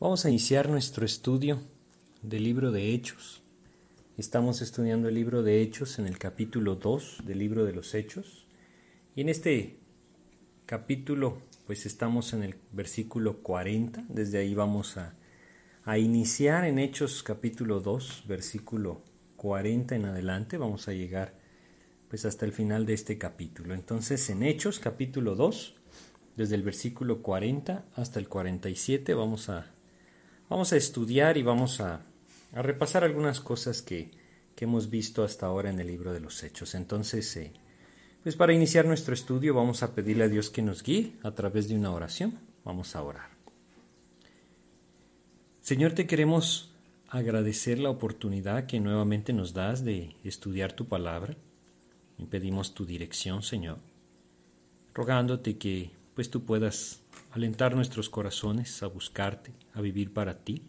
Vamos a iniciar nuestro estudio del libro de Hechos. Estamos estudiando el libro de Hechos en el capítulo 2 del libro de los Hechos. Y en este capítulo pues estamos en el versículo 40. Desde ahí vamos a, a iniciar en Hechos capítulo 2, versículo 40 en adelante. Vamos a llegar pues hasta el final de este capítulo. Entonces en Hechos capítulo 2, desde el versículo 40 hasta el 47 vamos a Vamos a estudiar y vamos a, repasar algunas cosas que, hemos visto hasta ahora en el libro de los Hechos. Entonces, eh, pues para iniciar nuestro estudio vamos a pedirle a Dios que nos guíe a través de una oración. Vamos a orar. Señor, te queremos agradecer la oportunidad que nuevamente nos das de estudiar tu palabra. Y pedimos tu dirección, Señor, rogándote que pues tú puedas alentar nuestros corazones a buscarte, a vivir para ti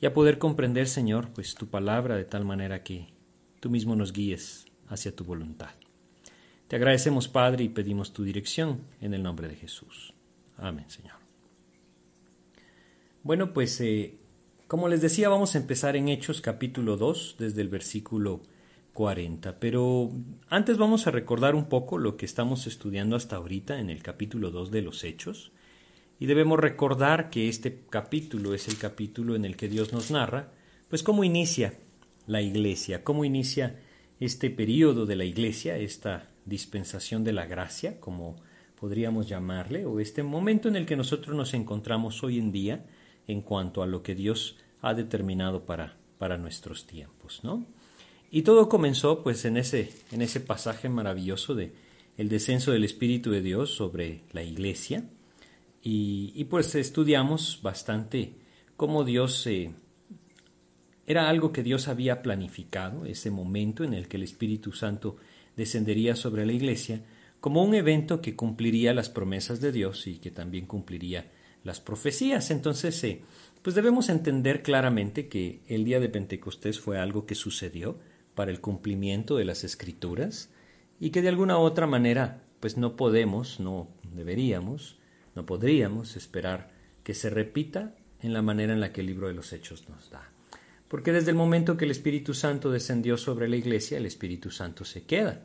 y a poder comprender, Señor, pues tu palabra de tal manera que tú mismo nos guíes hacia tu voluntad. Te agradecemos, Padre, y pedimos tu dirección en el nombre de Jesús. Amén, Señor. Bueno, pues eh, como les decía, vamos a empezar en Hechos capítulo 2, desde el versículo 40. Pero antes vamos a recordar un poco lo que estamos estudiando hasta ahorita en el capítulo 2 de los Hechos. Y debemos recordar que este capítulo es el capítulo en el que Dios nos narra, pues cómo inicia la iglesia, cómo inicia este periodo de la iglesia, esta dispensación de la gracia, como podríamos llamarle, o este momento en el que nosotros nos encontramos hoy en día en cuanto a lo que Dios ha determinado para, para nuestros tiempos, ¿no? Y todo comenzó pues en ese, en ese pasaje maravilloso de el descenso del Espíritu de Dios sobre la iglesia. Y, pues estudiamos bastante cómo Dios eh, era algo que Dios había planificado, ese momento en el que el Espíritu Santo descendería sobre la iglesia, como un evento que cumpliría las promesas de Dios y que también cumpliría las profecías. Entonces, eh, pues debemos entender claramente que el día de Pentecostés fue algo que sucedió, para el cumplimiento de las escrituras y que de alguna otra manera pues no podemos, no deberíamos, no podríamos esperar que se repita en la manera en la que el libro de los Hechos nos da. Porque desde el momento que el Espíritu Santo descendió sobre la iglesia, el Espíritu Santo se queda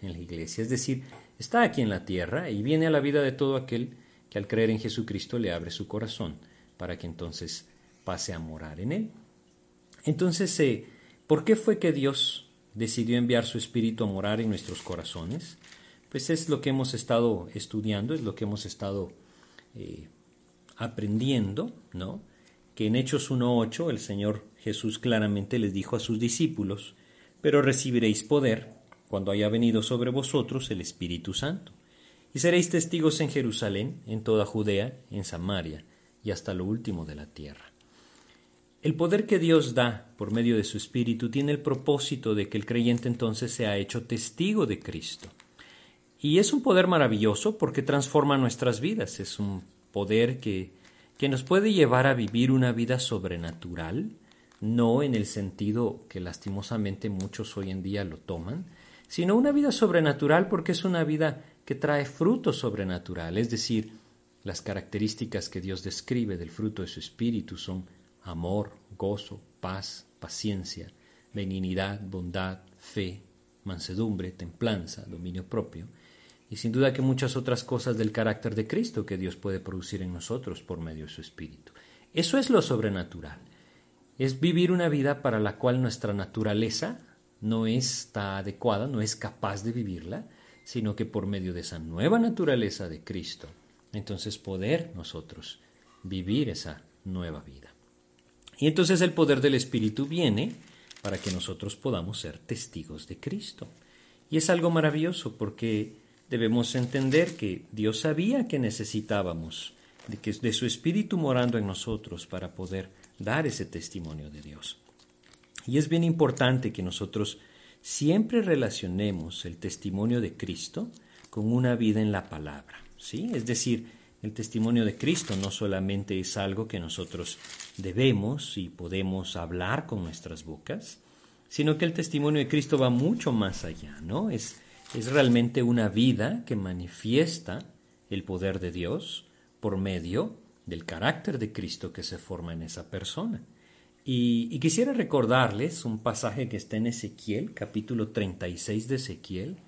en la iglesia, es decir, está aquí en la tierra y viene a la vida de todo aquel que al creer en Jesucristo le abre su corazón para que entonces pase a morar en él. Entonces, se ¿Por qué fue que Dios decidió enviar su Espíritu a morar en nuestros corazones? Pues es lo que hemos estado estudiando, es lo que hemos estado eh, aprendiendo, ¿no? Que en Hechos 1.8 el Señor Jesús claramente les dijo a sus discípulos, pero recibiréis poder cuando haya venido sobre vosotros el Espíritu Santo, y seréis testigos en Jerusalén, en toda Judea, en Samaria, y hasta lo último de la tierra. El poder que Dios da por medio de su Espíritu tiene el propósito de que el creyente entonces sea hecho testigo de Cristo. Y es un poder maravilloso porque transforma nuestras vidas, es un poder que, que nos puede llevar a vivir una vida sobrenatural, no en el sentido que lastimosamente muchos hoy en día lo toman, sino una vida sobrenatural porque es una vida que trae fruto sobrenatural, es decir, las características que Dios describe del fruto de su Espíritu son amor, gozo, paz, paciencia, benignidad, bondad, fe, mansedumbre, templanza, dominio propio, y sin duda que muchas otras cosas del carácter de Cristo que Dios puede producir en nosotros por medio de su Espíritu. Eso es lo sobrenatural. Es vivir una vida para la cual nuestra naturaleza no está adecuada, no es capaz de vivirla, sino que por medio de esa nueva naturaleza de Cristo, entonces poder nosotros vivir esa nueva vida. Y entonces el poder del Espíritu viene para que nosotros podamos ser testigos de Cristo. Y es algo maravilloso porque debemos entender que Dios sabía que necesitábamos de, que, de su Espíritu morando en nosotros para poder dar ese testimonio de Dios. Y es bien importante que nosotros siempre relacionemos el testimonio de Cristo con una vida en la palabra. ¿sí? Es decir, el testimonio de Cristo no solamente es algo que nosotros debemos y podemos hablar con nuestras bocas, sino que el testimonio de Cristo va mucho más allá, ¿no? Es, es realmente una vida que manifiesta el poder de Dios por medio del carácter de Cristo que se forma en esa persona. Y, y, quisiera recordarles un pasaje que está en Ezequiel, capítulo 36 de Ezequiel,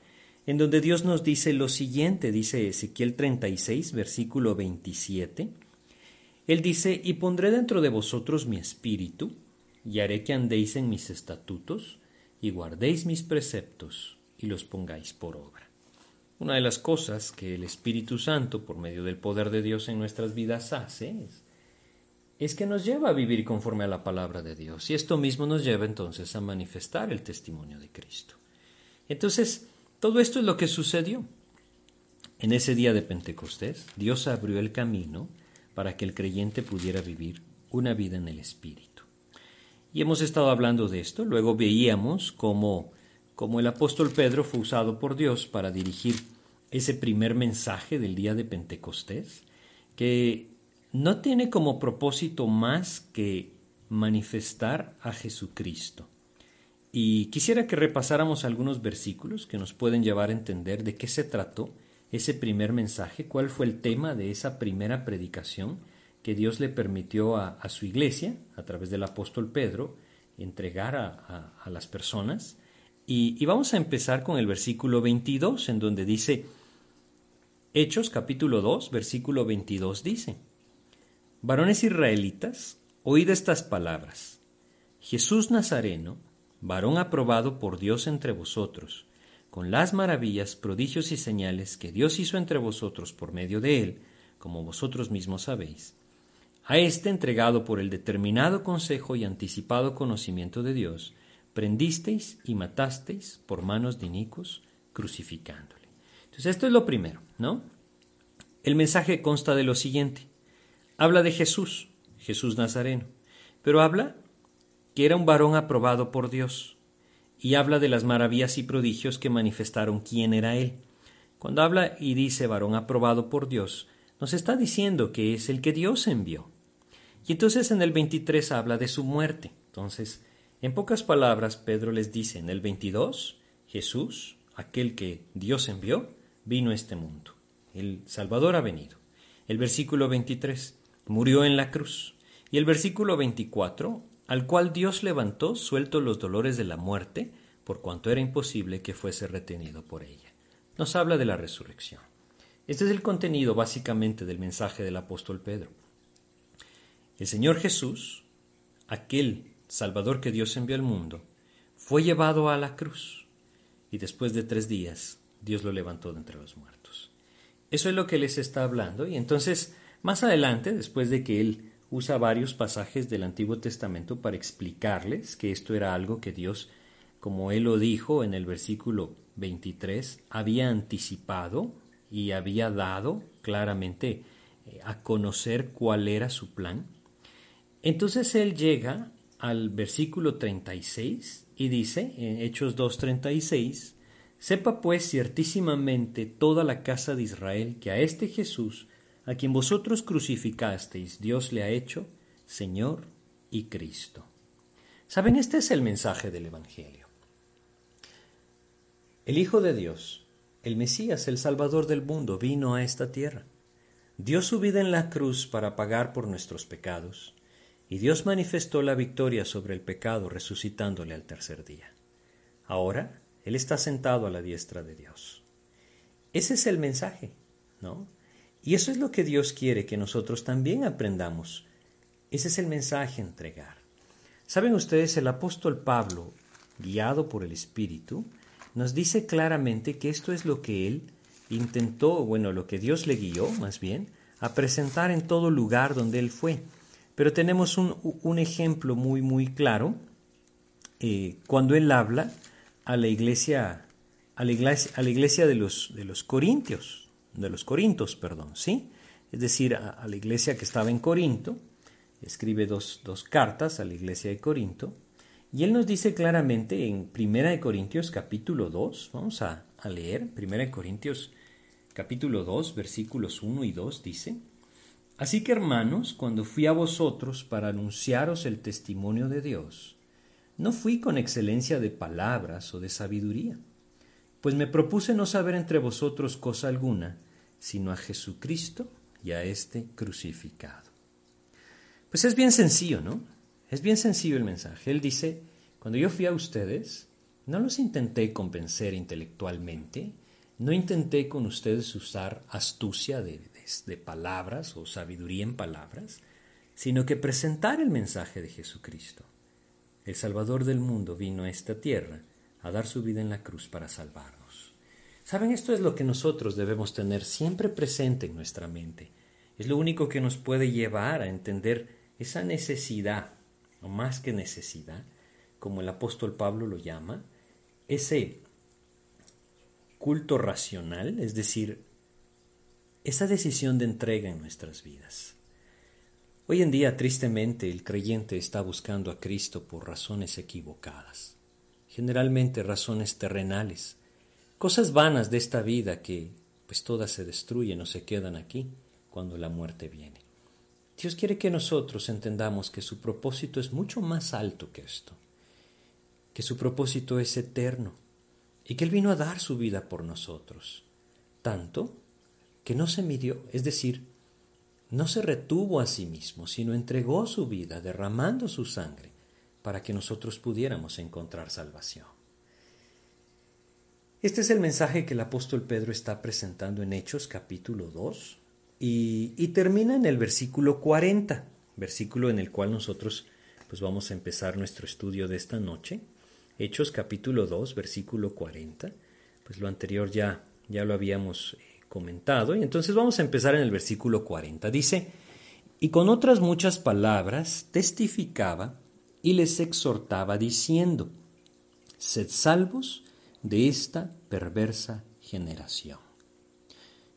en donde Dios nos dice lo siguiente, dice Ezequiel 36, versículo 27. Él dice, y pondré dentro de vosotros mi espíritu, y haré que andéis en mis estatutos, y guardéis mis preceptos, y los pongáis por obra. Una de las cosas que el Espíritu Santo, por medio del poder de Dios en nuestras vidas, hace es, es que nos lleva a vivir conforme a la palabra de Dios. Y esto mismo nos lleva entonces a manifestar el testimonio de Cristo. Entonces, todo esto es lo que sucedió. En ese día de Pentecostés, Dios abrió el camino para que el creyente pudiera vivir una vida en el Espíritu. Y hemos estado hablando de esto, luego veíamos cómo, cómo el apóstol Pedro fue usado por Dios para dirigir ese primer mensaje del día de Pentecostés, que no tiene como propósito más que manifestar a Jesucristo. Y quisiera que repasáramos algunos versículos que nos pueden llevar a entender de qué se trató ese primer mensaje, cuál fue el tema de esa primera predicación que Dios le permitió a, su iglesia, a través del apóstol Pedro, entregar a, las personas. Y, y, vamos a empezar con el versículo 22, en donde dice, Hechos capítulo 2, versículo 22 dice, Varones israelitas, oíd estas palabras. Jesús Nazareno, varón aprobado por Dios entre vosotros, con las maravillas, prodigios y señales que Dios hizo entre vosotros por medio de él, como vosotros mismos sabéis, a éste entregado por el determinado consejo y anticipado conocimiento de Dios, prendisteis y matasteis por manos de Nicos, crucificándole. Entonces esto es lo primero, ¿no? El mensaje consta de lo siguiente. Habla de Jesús, Jesús Nazareno, pero habla era un varón aprobado por Dios, y habla de las maravillas y prodigios que manifestaron quién era él. Cuando habla y dice varón aprobado por Dios, nos está diciendo que es el que Dios envió. Y entonces en el 23 habla de su muerte. Entonces, en pocas palabras, Pedro les dice en el 22, Jesús, aquel que Dios envió, vino a este mundo. El Salvador ha venido. El versículo 23, murió en la cruz. Y el versículo 24, al cual Dios levantó suelto los dolores de la muerte, por cuanto era imposible que fuese retenido por ella. Nos habla de la resurrección. Este es el contenido básicamente del mensaje del apóstol Pedro. El Señor Jesús, aquel Salvador que Dios envió al mundo, fue llevado a la cruz y después de tres días Dios lo levantó de entre los muertos. Eso es lo que les está hablando y entonces más adelante, después de que Él usa varios pasajes del Antiguo Testamento para explicarles que esto era algo que Dios, como él lo dijo en el versículo 23, había anticipado y había dado claramente eh, a conocer cuál era su plan. Entonces él llega al versículo 36 y dice, en Hechos 2.36, Sepa pues ciertísimamente toda la casa de Israel que a este Jesús a quien vosotros crucificasteis, Dios le ha hecho Señor y Cristo. Saben, este es el mensaje del Evangelio. El Hijo de Dios, el Mesías, el Salvador del mundo, vino a esta tierra. Dio su vida en la cruz para pagar por nuestros pecados, y Dios manifestó la victoria sobre el pecado resucitándole al tercer día. Ahora Él está sentado a la diestra de Dios. Ese es el mensaje, ¿no? Y eso es lo que Dios quiere que nosotros también aprendamos. Ese es el mensaje a entregar. Saben ustedes, el apóstol Pablo, guiado por el Espíritu, nos dice claramente que esto es lo que él intentó, bueno, lo que Dios le guió, más bien, a presentar en todo lugar donde él fue. Pero tenemos un, ejemplo muy, muy claro eh, cuando él habla a la iglesia, a la iglesia, a la iglesia de, los, de los corintios de los Corintos, perdón, ¿sí? Es decir, a, la iglesia que estaba en Corinto, escribe dos, cartas a la iglesia de Corinto, y él nos dice claramente en Primera de Corintios capítulo 2, vamos a, a leer, Primera de Corintios capítulo 2, versículos 1 y 2, dice, Así que hermanos, cuando fui a vosotros para anunciaros el testimonio de Dios, no fui con excelencia de palabras o de sabiduría, pues me propuse no saber entre vosotros cosa alguna, sino a Jesucristo y a este crucificado. Pues es bien sencillo, ¿no? Es bien sencillo el mensaje. Él dice, cuando yo fui a ustedes, no los intenté convencer intelectualmente, no intenté con ustedes usar astucia de, de, palabras o sabiduría en palabras, sino que presentar el mensaje de Jesucristo. El Salvador del mundo vino a esta tierra a dar su vida en la cruz para salvarnos. Saben, esto es lo que nosotros debemos tener siempre presente en nuestra mente. Es lo único que nos puede llevar a entender esa necesidad, o más que necesidad, como el apóstol Pablo lo llama, ese culto racional, es decir, esa decisión de entrega en nuestras vidas. Hoy en día, tristemente, el creyente está buscando a Cristo por razones equivocadas, generalmente razones terrenales, cosas vanas de esta vida que pues todas se destruyen o se quedan aquí cuando la muerte viene. Dios quiere que nosotros entendamos que su propósito es mucho más alto que esto, que su propósito es eterno y que Él vino a dar su vida por nosotros, tanto que no se midió, es decir, no se retuvo a sí mismo, sino entregó su vida derramando su sangre para que nosotros pudiéramos encontrar salvación. Este es el mensaje que el apóstol Pedro está presentando en Hechos capítulo 2 y, termina en el versículo 40, versículo en el cual nosotros pues vamos a empezar nuestro estudio de esta noche. Hechos capítulo 2, versículo 40. Pues lo anterior ya, ya lo habíamos eh, comentado. Y entonces vamos a empezar en el versículo 40. Dice, y con otras muchas palabras testificaba y les exhortaba diciendo, sed salvos de esta perversa generación.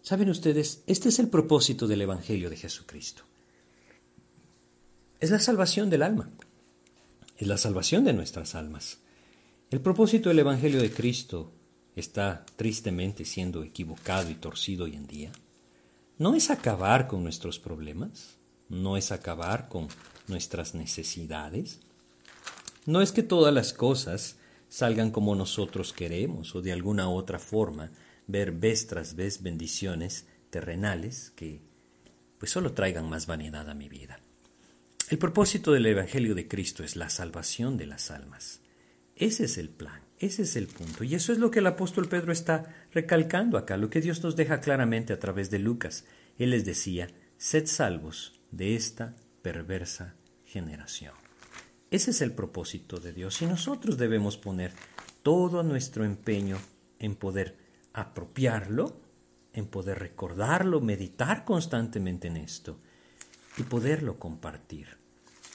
Saben ustedes, este es el propósito del Evangelio de Jesucristo. Es la salvación del alma, es la salvación de nuestras almas. El propósito del Evangelio de Cristo está tristemente siendo equivocado y torcido hoy en día, no es acabar con nuestros problemas, no es acabar con nuestras necesidades, no es que todas las cosas salgan como nosotros queremos o de alguna otra forma ver vez tras vez bendiciones terrenales que pues solo traigan más vanidad a mi vida. El propósito del Evangelio de Cristo es la salvación de las almas. Ese es el plan. Ese es el punto. Y eso es lo que el apóstol Pedro está recalcando acá, lo que Dios nos deja claramente a través de Lucas. Él les decía, sed salvos de esta perversa generación. Ese es el propósito de Dios y nosotros debemos poner todo nuestro empeño en poder apropiarlo, en poder recordarlo, meditar constantemente en esto y poderlo compartir.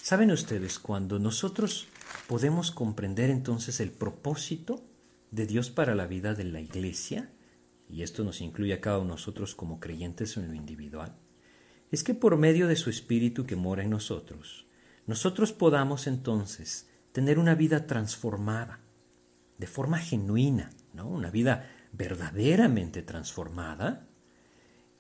Saben ustedes, cuando nosotros podemos comprender entonces el propósito de Dios para la vida de la iglesia, y esto nos incluye a cada uno de nosotros como creyentes en lo individual, es que por medio de su Espíritu que mora en nosotros, nosotros podamos entonces tener una vida transformada, de forma genuina, ¿no? una vida verdaderamente transformada,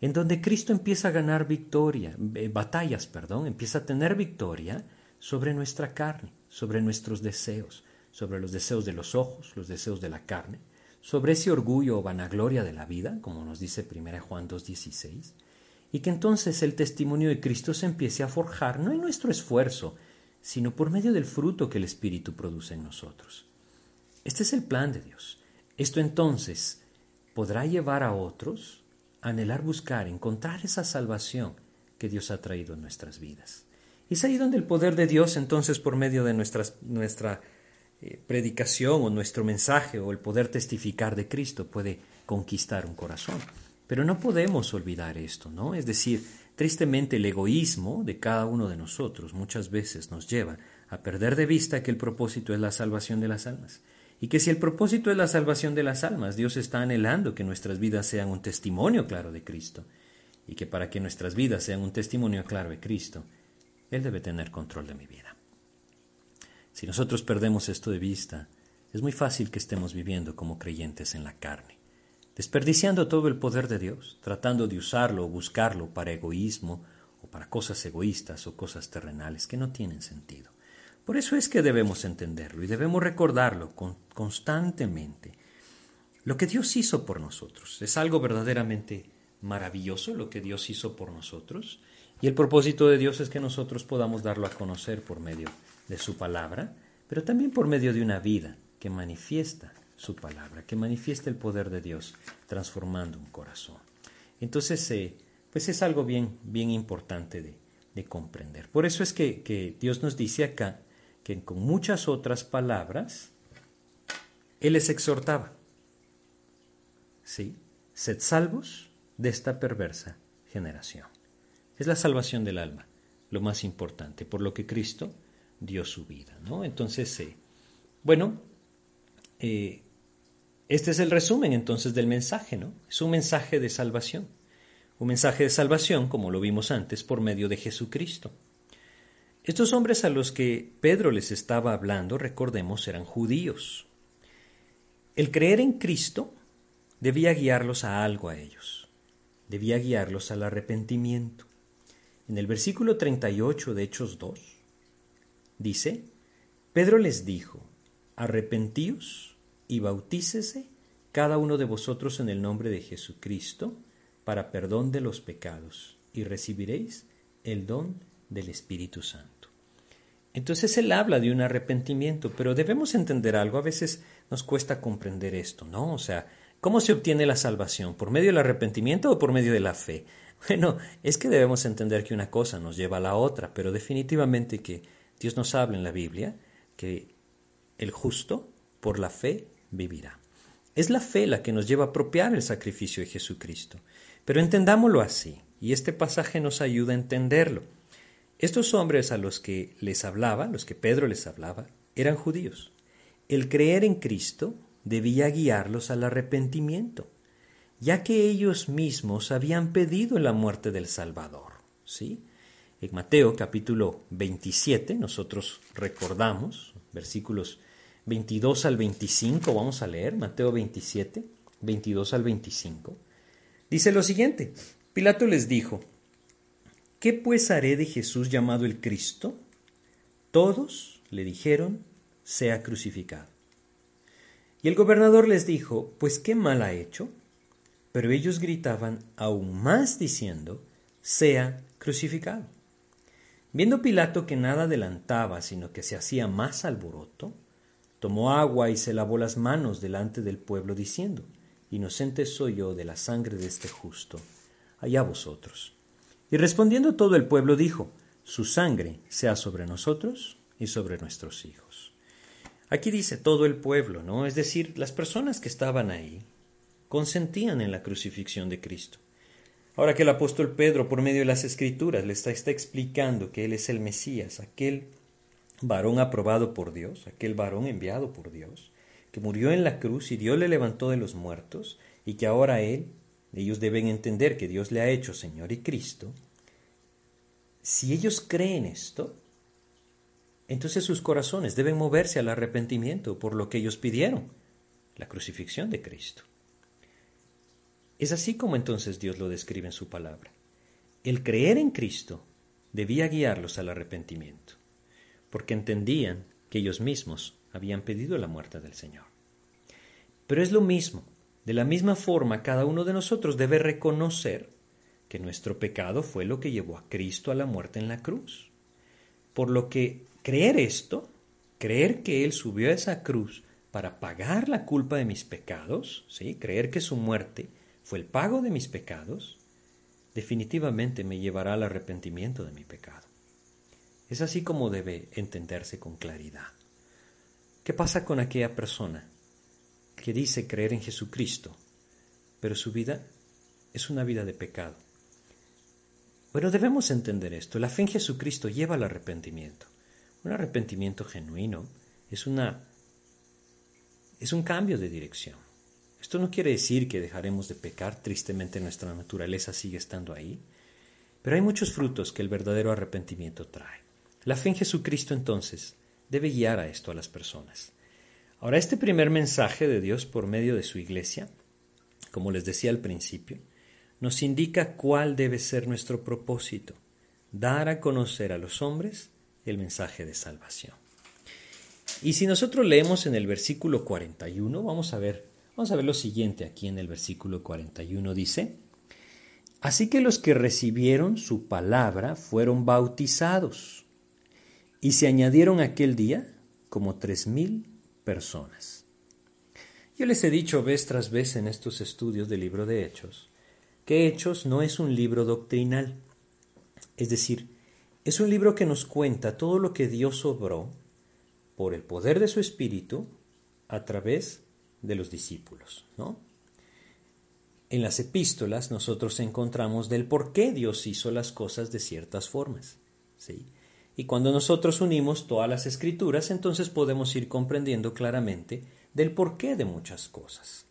en donde Cristo empieza a ganar victoria, eh, batallas, perdón, empieza a tener victoria sobre nuestra carne sobre nuestros deseos, sobre los deseos de los ojos, los deseos de la carne, sobre ese orgullo o vanagloria de la vida, como nos dice 1 Juan 2.16, y que entonces el testimonio de Cristo se empiece a forjar no en nuestro esfuerzo, sino por medio del fruto que el Espíritu produce en nosotros. Este es el plan de Dios. Esto entonces podrá llevar a otros a anhelar buscar, encontrar esa salvación que Dios ha traído en nuestras vidas. Y es ahí donde el poder de Dios, entonces, por medio de nuestra eh, predicación o nuestro mensaje o el poder testificar de Cristo, puede conquistar un corazón. Pero no podemos olvidar esto, ¿no? Es decir, tristemente el egoísmo de cada uno de nosotros muchas veces nos lleva a perder de vista que el propósito es la salvación de las almas. Y que si el propósito es la salvación de las almas, Dios está anhelando que nuestras vidas sean un testimonio claro de Cristo. Y que para que nuestras vidas sean un testimonio claro de Cristo, él debe tener control de mi vida. Si nosotros perdemos esto de vista, es muy fácil que estemos viviendo como creyentes en la carne, desperdiciando todo el poder de Dios, tratando de usarlo o buscarlo para egoísmo o para cosas egoístas o cosas terrenales que no tienen sentido. Por eso es que debemos entenderlo y debemos recordarlo constantemente. Lo que Dios hizo por nosotros es algo verdaderamente maravilloso lo que Dios hizo por nosotros. Y el propósito de Dios es que nosotros podamos darlo a conocer por medio de su palabra, pero también por medio de una vida que manifiesta su palabra, que manifiesta el poder de Dios transformando un corazón. Entonces, eh, pues es algo bien, bien importante de, de comprender. Por eso es que, que Dios nos dice acá que con muchas otras palabras, Él les exhortaba. ¿Sí? Sed salvos de esta perversa generación. Es la salvación del alma, lo más importante, por lo que Cristo dio su vida. ¿no? Entonces, eh, bueno, eh, este es el resumen entonces del mensaje, ¿no? Es un mensaje de salvación. Un mensaje de salvación, como lo vimos antes, por medio de Jesucristo. Estos hombres a los que Pedro les estaba hablando, recordemos, eran judíos. El creer en Cristo debía guiarlos a algo a ellos. Debía guiarlos al arrepentimiento. En el versículo 38 de Hechos 2 dice, Pedro les dijo, arrepentíos y bautícese cada uno de vosotros en el nombre de Jesucristo para perdón de los pecados y recibiréis el don del Espíritu Santo. Entonces él habla de un arrepentimiento, pero debemos entender algo, a veces nos cuesta comprender esto, ¿no? O sea, ¿cómo se obtiene la salvación? ¿Por medio del arrepentimiento o por medio de la fe? Bueno, es que debemos entender que una cosa nos lleva a la otra, pero definitivamente que Dios nos habla en la Biblia que el justo por la fe vivirá. Es la fe la que nos lleva a apropiar el sacrificio de Jesucristo. Pero entendámoslo así, y este pasaje nos ayuda a entenderlo. Estos hombres a los que les hablaba, los que Pedro les hablaba, eran judíos. El creer en Cristo debía guiarlos al arrepentimiento, ya que ellos mismos habían pedido la muerte del Salvador. ¿sí? En Mateo capítulo 27, nosotros recordamos, versículos 22 al 25, vamos a leer, Mateo 27, 22 al 25, dice lo siguiente, Pilato les dijo, ¿Qué pues haré de Jesús llamado el Cristo? Todos le dijeron, sea crucificado. Y el gobernador les dijo, pues qué mal ha hecho. Pero ellos gritaban aún más diciendo, sea crucificado. Viendo Pilato que nada adelantaba, sino que se hacía más alboroto, tomó agua y se lavó las manos delante del pueblo, diciendo, Inocente soy yo de la sangre de este justo, allá vosotros. Y respondiendo todo el pueblo dijo, Su sangre sea sobre nosotros y sobre nuestros hijos. Aquí dice todo el pueblo, ¿no? Es decir, las personas que estaban ahí consentían en la crucifixión de Cristo. Ahora que el apóstol Pedro, por medio de las escrituras, le está, está explicando que Él es el Mesías, aquel varón aprobado por Dios, aquel varón enviado por Dios, que murió en la cruz y Dios le levantó de los muertos, y que ahora Él ellos deben entender que Dios le ha hecho Señor y Cristo. Si ellos creen esto, entonces sus corazones deben moverse al arrepentimiento por lo que ellos pidieron, la crucifixión de Cristo. Es así como entonces Dios lo describe en su palabra. El creer en Cristo debía guiarlos al arrepentimiento, porque entendían que ellos mismos habían pedido la muerte del Señor. Pero es lo mismo de la misma forma, cada uno de nosotros debe reconocer que nuestro pecado fue lo que llevó a Cristo a la muerte en la cruz. Por lo que creer esto, creer que Él subió a esa cruz para pagar la culpa de mis pecados, ¿sí? creer que su muerte fue el pago de mis pecados, definitivamente me llevará al arrepentimiento de mi pecado. Es así como debe entenderse con claridad. ¿Qué pasa con aquella persona que dice creer en Jesucristo, pero su vida es una vida de pecado. Bueno, debemos entender esto. La fe en Jesucristo lleva al arrepentimiento. Un arrepentimiento genuino es una es un cambio de dirección. Esto no quiere decir que dejaremos de pecar, tristemente nuestra naturaleza sigue estando ahí, pero hay muchos frutos que el verdadero arrepentimiento trae. La fe en Jesucristo entonces debe guiar a esto a las personas. Ahora, este primer mensaje de Dios por medio de su iglesia, como les decía al principio, nos indica cuál debe ser nuestro propósito, dar a conocer a los hombres el mensaje de salvación. Y si nosotros leemos en el versículo 41, vamos a ver, vamos a ver lo siguiente aquí en el versículo 41 dice: Así que los que recibieron su palabra fueron bautizados y se añadieron aquel día como tres mil personas. Yo les he dicho vez tras vez en estos estudios del libro de Hechos que Hechos no es un libro doctrinal, es decir, es un libro que nos cuenta todo lo que Dios obró por el poder de su Espíritu a través de los discípulos, ¿no? En las epístolas nosotros encontramos del por qué Dios hizo las cosas de ciertas formas, ¿sí? Y cuando nosotros unimos todas las escrituras, entonces podemos ir comprendiendo claramente del porqué de muchas cosas.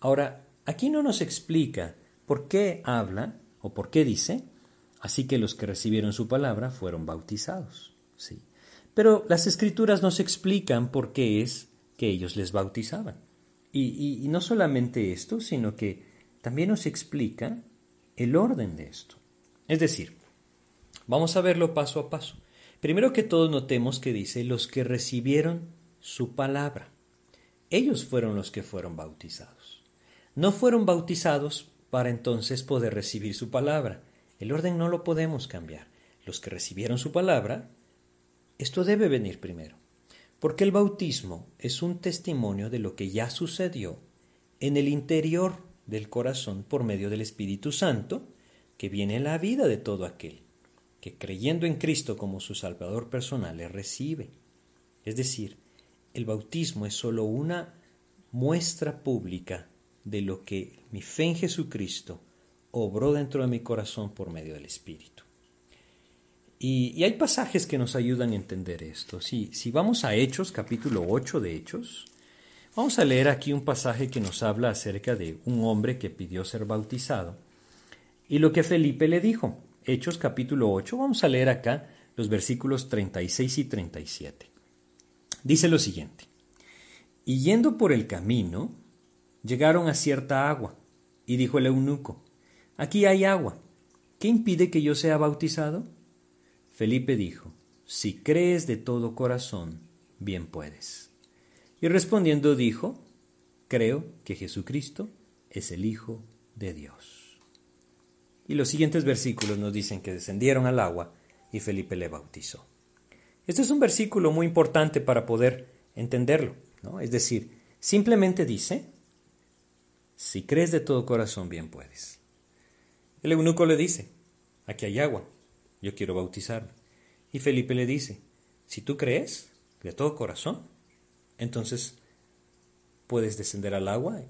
Ahora, aquí no nos explica por qué habla o por qué dice, así que los que recibieron su palabra fueron bautizados, ¿sí? Pero las escrituras nos explican por qué es que ellos les bautizaban. Y, y no solamente esto, sino que también nos explica el orden de esto. Es decir, vamos a verlo paso a paso. Primero que todo notemos que dice los que recibieron su palabra. Ellos fueron los que fueron bautizados. No fueron bautizados para entonces poder recibir su palabra. El orden no lo podemos cambiar. Los que recibieron su palabra, esto debe venir primero. Porque el bautismo es un testimonio de lo que ya sucedió en el interior del corazón por medio del Espíritu Santo, que viene en la vida de todo aquel que creyendo en Cristo como su Salvador personal le recibe. Es decir, el bautismo es sólo una muestra pública de lo que mi fe en Jesucristo obró dentro de mi corazón por medio del Espíritu. Y, hay pasajes que nos ayudan a entender esto. Si, si vamos a Hechos, capítulo 8 de Hechos, Vamos a leer aquí un pasaje que nos habla acerca de un hombre que pidió ser bautizado y lo que Felipe le dijo. Hechos capítulo 8, vamos a leer acá los versículos 36 y 37. Dice lo siguiente, y yendo por el camino, llegaron a cierta agua, y dijo el eunuco, aquí hay agua, ¿qué impide que yo sea bautizado? Felipe dijo, si crees de todo corazón, bien puedes. Y respondiendo dijo, creo que Jesucristo es el Hijo de Dios. Y los siguientes versículos nos dicen que descendieron al agua y Felipe le bautizó. Este es un versículo muy importante para poder entenderlo, ¿no? Es decir, simplemente dice, si crees de todo corazón, bien puedes. El eunuco le dice, aquí hay agua, yo quiero bautizarme. Y Felipe le dice, si tú crees de todo corazón, entonces puedes descender al agua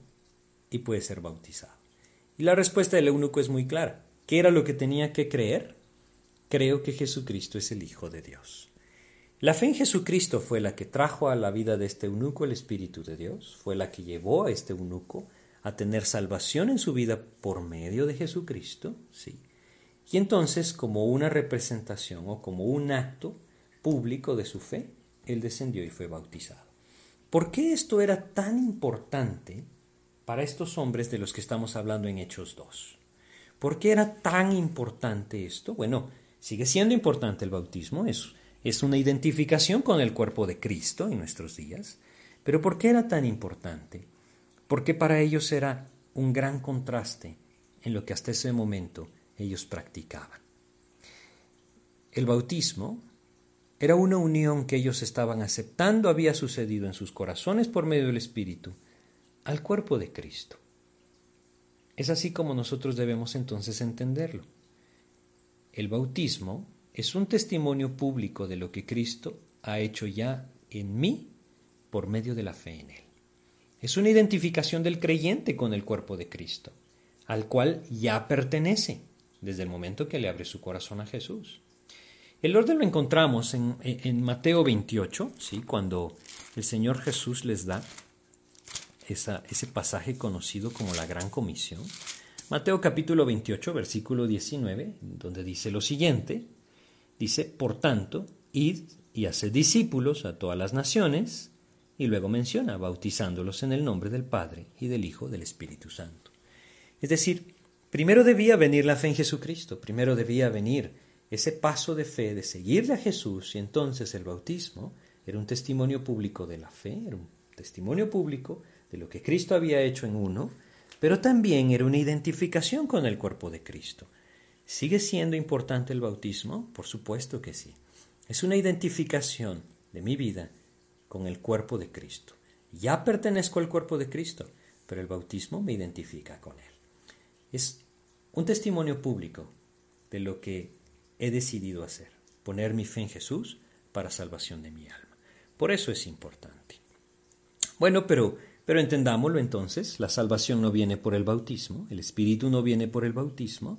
y puedes ser bautizado. Y la respuesta del eunuco es muy clara. ¿Qué era lo que tenía que creer? Creo que Jesucristo es el Hijo de Dios. La fe en Jesucristo fue la que trajo a la vida de este eunuco el Espíritu de Dios, fue la que llevó a este eunuco a tener salvación en su vida por medio de Jesucristo, sí. Y entonces, como una representación o como un acto público de su fe, él descendió y fue bautizado. ¿Por qué esto era tan importante para estos hombres de los que estamos hablando en Hechos 2? ¿Por qué era tan importante esto? Bueno, sigue siendo importante el bautismo, es, es una identificación con el cuerpo de Cristo en nuestros días, pero ¿por qué era tan importante? Porque para ellos era un gran contraste en lo que hasta ese momento ellos practicaban. El bautismo era una unión que ellos estaban aceptando, había sucedido en sus corazones por medio del Espíritu, al cuerpo de Cristo. Es así como nosotros debemos entonces entenderlo. El bautismo es un testimonio público de lo que Cristo ha hecho ya en mí por medio de la fe en Él. Es una identificación del creyente con el cuerpo de Cristo, al cual ya pertenece desde el momento que le abre su corazón a Jesús. El orden lo encontramos en, Mateo 28, ¿sí? cuando el Señor Jesús les da ese pasaje conocido como la Gran Comisión. Mateo capítulo 28, versículo 19, donde dice lo siguiente, dice, por tanto, id y haced discípulos a todas las naciones, y luego menciona, bautizándolos en el nombre del Padre y del Hijo del Espíritu Santo. Es decir, primero debía venir la fe en Jesucristo, primero debía venir ese paso de fe de seguirle a Jesús y entonces el bautismo era un testimonio público de la fe, era un testimonio público de lo que Cristo había hecho en uno, pero también era una identificación con el cuerpo de Cristo. ¿Sigue siendo importante el bautismo? Por supuesto que sí. Es una identificación de mi vida con el cuerpo de Cristo. Ya pertenezco al cuerpo de Cristo, pero el bautismo me identifica con Él. Es un testimonio público de lo que he decidido hacer, poner mi fe en Jesús para salvación de mi alma. Por eso es importante. Bueno, pero, pero entendámoslo entonces, la salvación no viene por el bautismo, el Espíritu no viene por el bautismo,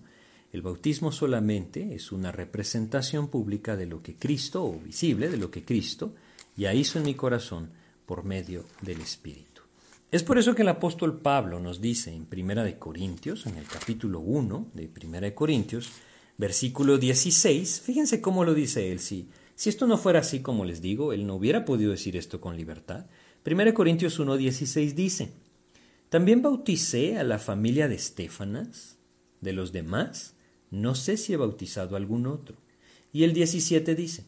el bautismo solamente es una representación pública de lo que Cristo, o visible de lo que Cristo, ya hizo en mi corazón por medio del Espíritu. Es por eso que el apóstol Pablo nos dice en Primera de Corintios, en el capítulo 1 de Primera de Corintios, versículo 16, fíjense cómo lo dice él, si, si esto no fuera así como les digo, él no hubiera podido decir esto con libertad. Primera de Corintios 1, 16 dice, también bauticé a la familia de Estefanas, de los demás, no sé si he bautizado a algún otro. Y el 17 dice,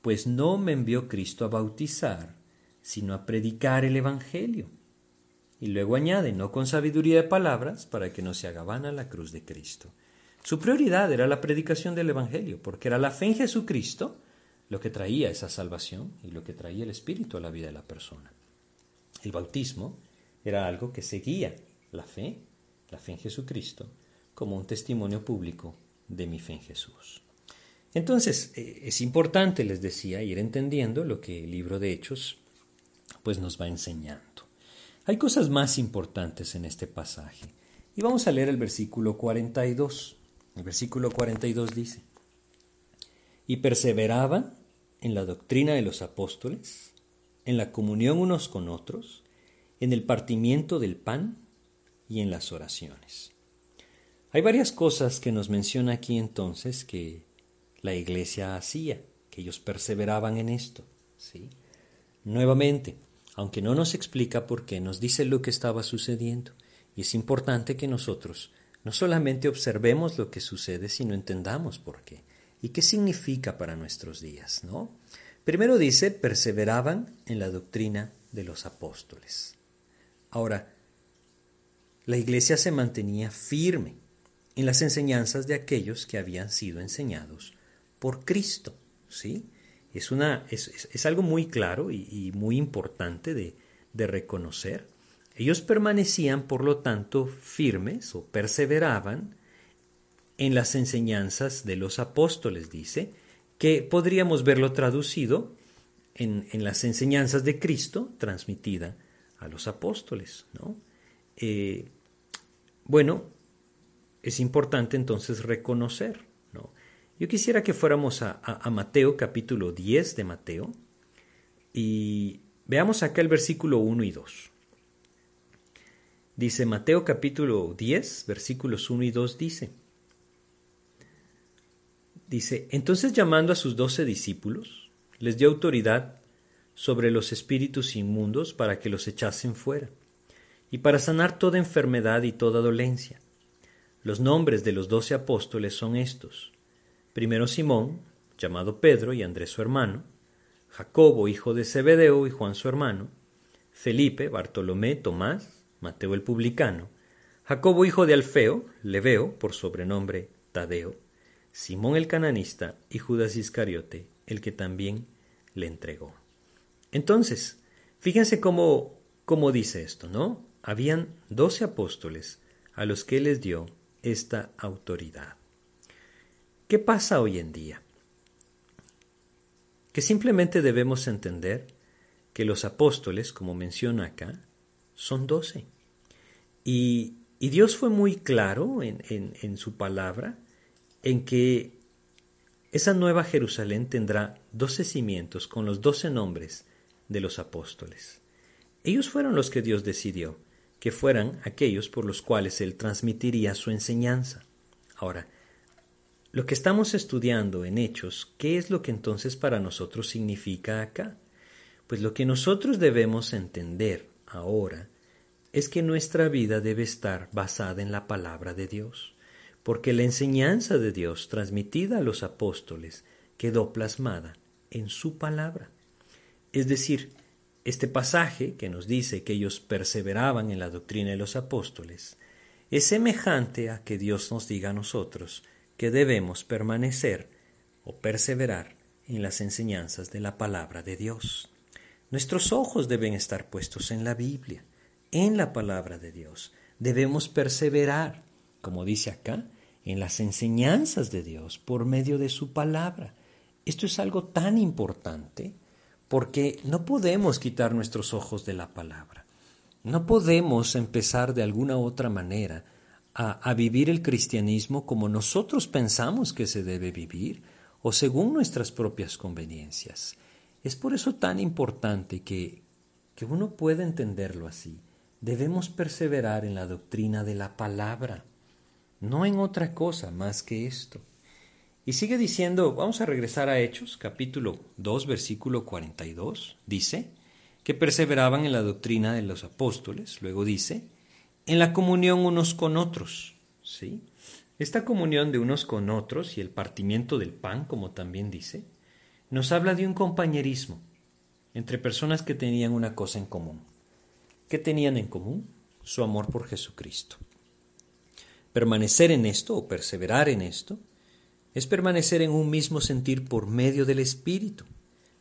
pues no me envió Cristo a bautizar, sino a predicar el Evangelio. Y luego añade, no con sabiduría de palabras, para que no se haga vana la cruz de Cristo. Su prioridad era la predicación del Evangelio, porque era la fe en Jesucristo lo que traía esa salvación y lo que traía el Espíritu a la vida de la persona. El bautismo era algo que seguía la fe, la fe en Jesucristo, como un testimonio público de mi fe en Jesús. Entonces, eh, es importante, les decía, ir entendiendo lo que el libro de Hechos pues nos va enseñando. Hay cosas más importantes en este pasaje. Y vamos a leer el versículo 42. El versículo 42 dice, y perseveraban en la doctrina de los apóstoles, en la comunión unos con otros, en el partimiento del pan y en las oraciones. Hay varias cosas que nos menciona aquí entonces que la iglesia hacía, que ellos perseveraban en esto. ¿sí? Nuevamente, aunque no nos explica por qué, nos dice lo que estaba sucediendo. Y es importante que nosotros no solamente observemos lo que sucede, sino entendamos por qué y qué significa para nuestros días, ¿no? Primero dice, perseveraban en la doctrina de los apóstoles. Ahora, la iglesia se mantenía firme en las enseñanzas de aquellos que habían sido enseñados por Cristo. ¿sí? Es, una, es, algo muy claro y, muy importante de, de reconocer. Ellos permanecían, por lo tanto, firmes o perseveraban en las enseñanzas de los apóstoles, dice, que podríamos verlo traducido en, en las enseñanzas de Cristo transmitida a los apóstoles. ¿no? Eh, bueno, es importante entonces reconocer. ¿no? Yo quisiera que fuéramos a, a, Mateo capítulo 10 de Mateo y veamos acá el versículo 1 y 2. Dice Mateo capítulo 10, versículos 1 y 2 dice, dice, entonces llamando a sus doce discípulos, les dio autoridad sobre los espíritus inmundos para que los echasen fuera, y para sanar toda enfermedad y toda dolencia. Los nombres de los doce apóstoles son estos. Primero Simón, llamado Pedro y Andrés su hermano, Jacobo, hijo de Zebedeo y Juan su hermano, Felipe, Bartolomé, Tomás, Mateo el publicano, Jacobo, hijo de Alfeo, Leveo, por sobrenombre Tadeo, Simón el cananista y Judas Iscariote, el que también le entregó. Entonces, fíjense cómo, cómo dice esto, ¿no? Habían doce apóstoles a los que les dio esta autoridad. ¿Qué pasa hoy en día? Que simplemente debemos entender que los apóstoles, como menciona acá, son doce. Y, Dios fue muy claro en, en su palabra en que esa nueva Jerusalén tendrá doce cimientos con los doce nombres de los apóstoles. Ellos fueron los que Dios decidió que fueran aquellos por los cuales él transmitiría su enseñanza. Ahora, lo que estamos estudiando en Hechos, ¿qué es lo que entonces para nosotros significa acá? Pues lo que nosotros debemos entender ahora es que nuestra vida debe estar basada en la palabra de Dios, porque la enseñanza de Dios transmitida a los apóstoles quedó plasmada en su palabra. Es decir, este pasaje que nos dice que ellos perseveraban en la doctrina de los apóstoles es semejante a que Dios nos diga a nosotros que debemos permanecer o perseverar en las enseñanzas de la palabra de Dios. Nuestros ojos deben estar puestos en la Biblia, en la palabra de Dios. Debemos perseverar, como dice acá, en las enseñanzas de Dios por medio de su palabra. Esto es algo tan importante porque no podemos quitar nuestros ojos de la palabra. No podemos empezar de alguna otra manera a, a, vivir el cristianismo como nosotros pensamos que se debe vivir o según nuestras propias conveniencias. Es por eso tan importante que, que uno pueda entenderlo así. Debemos perseverar en la doctrina de la palabra, no en otra cosa más que esto. Y sigue diciendo, vamos a regresar a Hechos, capítulo 2, versículo 42, dice, que perseveraban en la doctrina de los apóstoles, luego dice, en la comunión unos con otros, ¿sí? Esta comunión de unos con otros y el partimiento del pan, como también dice, nos habla de un compañerismo entre personas que tenían una cosa en común. ¿Qué tenían en común? Su amor por Jesucristo. Permanecer en esto o perseverar en esto es permanecer en un mismo sentir por medio del Espíritu,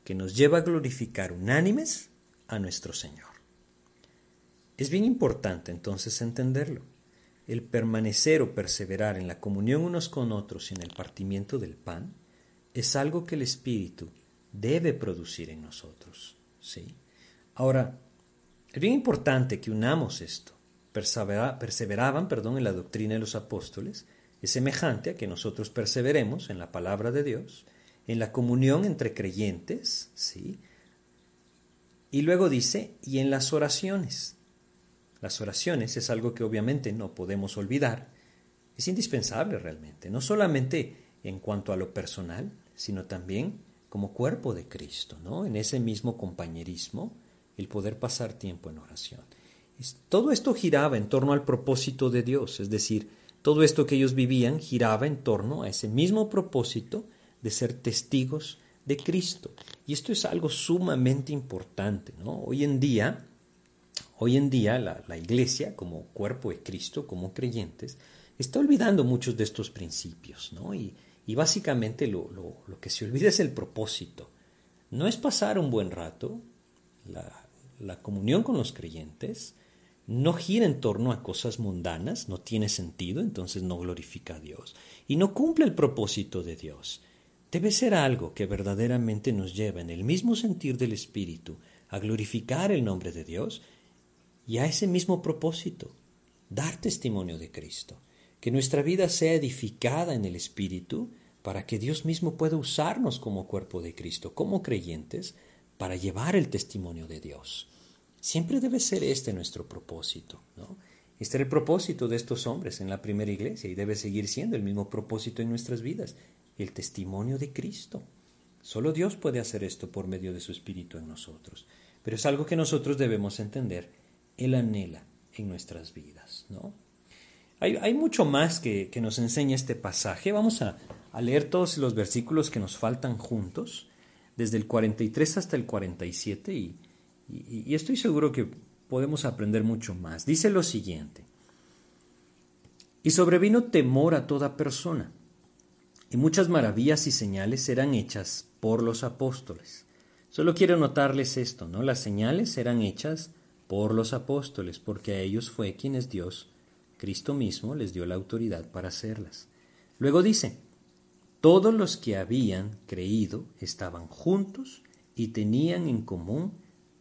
que nos lleva a glorificar unánimes a nuestro Señor. Es bien importante entonces entenderlo. El permanecer o perseverar en la comunión unos con otros y en el partimiento del pan es algo que el Espíritu debe producir en nosotros. ¿sí? Ahora, es bien importante que unamos esto. Perseveraban perdón, en la doctrina de los apóstoles. Es semejante a que nosotros perseveremos en la palabra de Dios, en la comunión entre creyentes, ¿sí? Y luego dice, y en las oraciones. Las oraciones es algo que obviamente no podemos olvidar. Es indispensable realmente, no solamente en cuanto a lo personal, sino también como cuerpo de Cristo, ¿no? En ese mismo compañerismo, el poder pasar tiempo en oración. Todo esto giraba en torno al propósito de Dios, es decir, todo esto que ellos vivían giraba en torno a ese mismo propósito de ser testigos de Cristo. Y esto es algo sumamente importante, ¿no? Hoy en día, hoy en día la, la iglesia, como cuerpo de Cristo, como creyentes, está olvidando muchos de estos principios, ¿no? Y, y básicamente lo, lo, que se olvida es el propósito. No es pasar un buen rato, la, la comunión con los creyentes no gira en torno a cosas mundanas, no tiene sentido, entonces no glorifica a Dios y no cumple el propósito de Dios. Debe ser algo que verdaderamente nos lleva en el mismo sentir del Espíritu a glorificar el nombre de Dios y a ese mismo propósito, dar testimonio de Cristo que nuestra vida sea edificada en el Espíritu para que Dios mismo pueda usarnos como cuerpo de Cristo, como creyentes, para llevar el testimonio de Dios. Siempre debe ser este nuestro propósito, ¿no? Este era el propósito de estos hombres en la primera iglesia y debe seguir siendo el mismo propósito en nuestras vidas, el testimonio de Cristo. Solo Dios puede hacer esto por medio de su Espíritu en nosotros, pero es algo que nosotros debemos entender. Él anhela en nuestras vidas, ¿no? Hay, mucho más que, nos enseña este pasaje. Vamos a, leer todos los versículos que nos faltan juntos, desde el 43 hasta el 47, y, y estoy seguro que podemos aprender mucho más. Dice lo siguiente, y sobrevino temor a toda persona, y muchas maravillas y señales eran hechas por los apóstoles. Solo quiero notarles esto, ¿no? Las señales eran hechas por los apóstoles, porque a ellos fue quienes Dios Cristo mismo les dio la autoridad para hacerlas. Luego dice, todos los que habían creído estaban juntos y tenían en común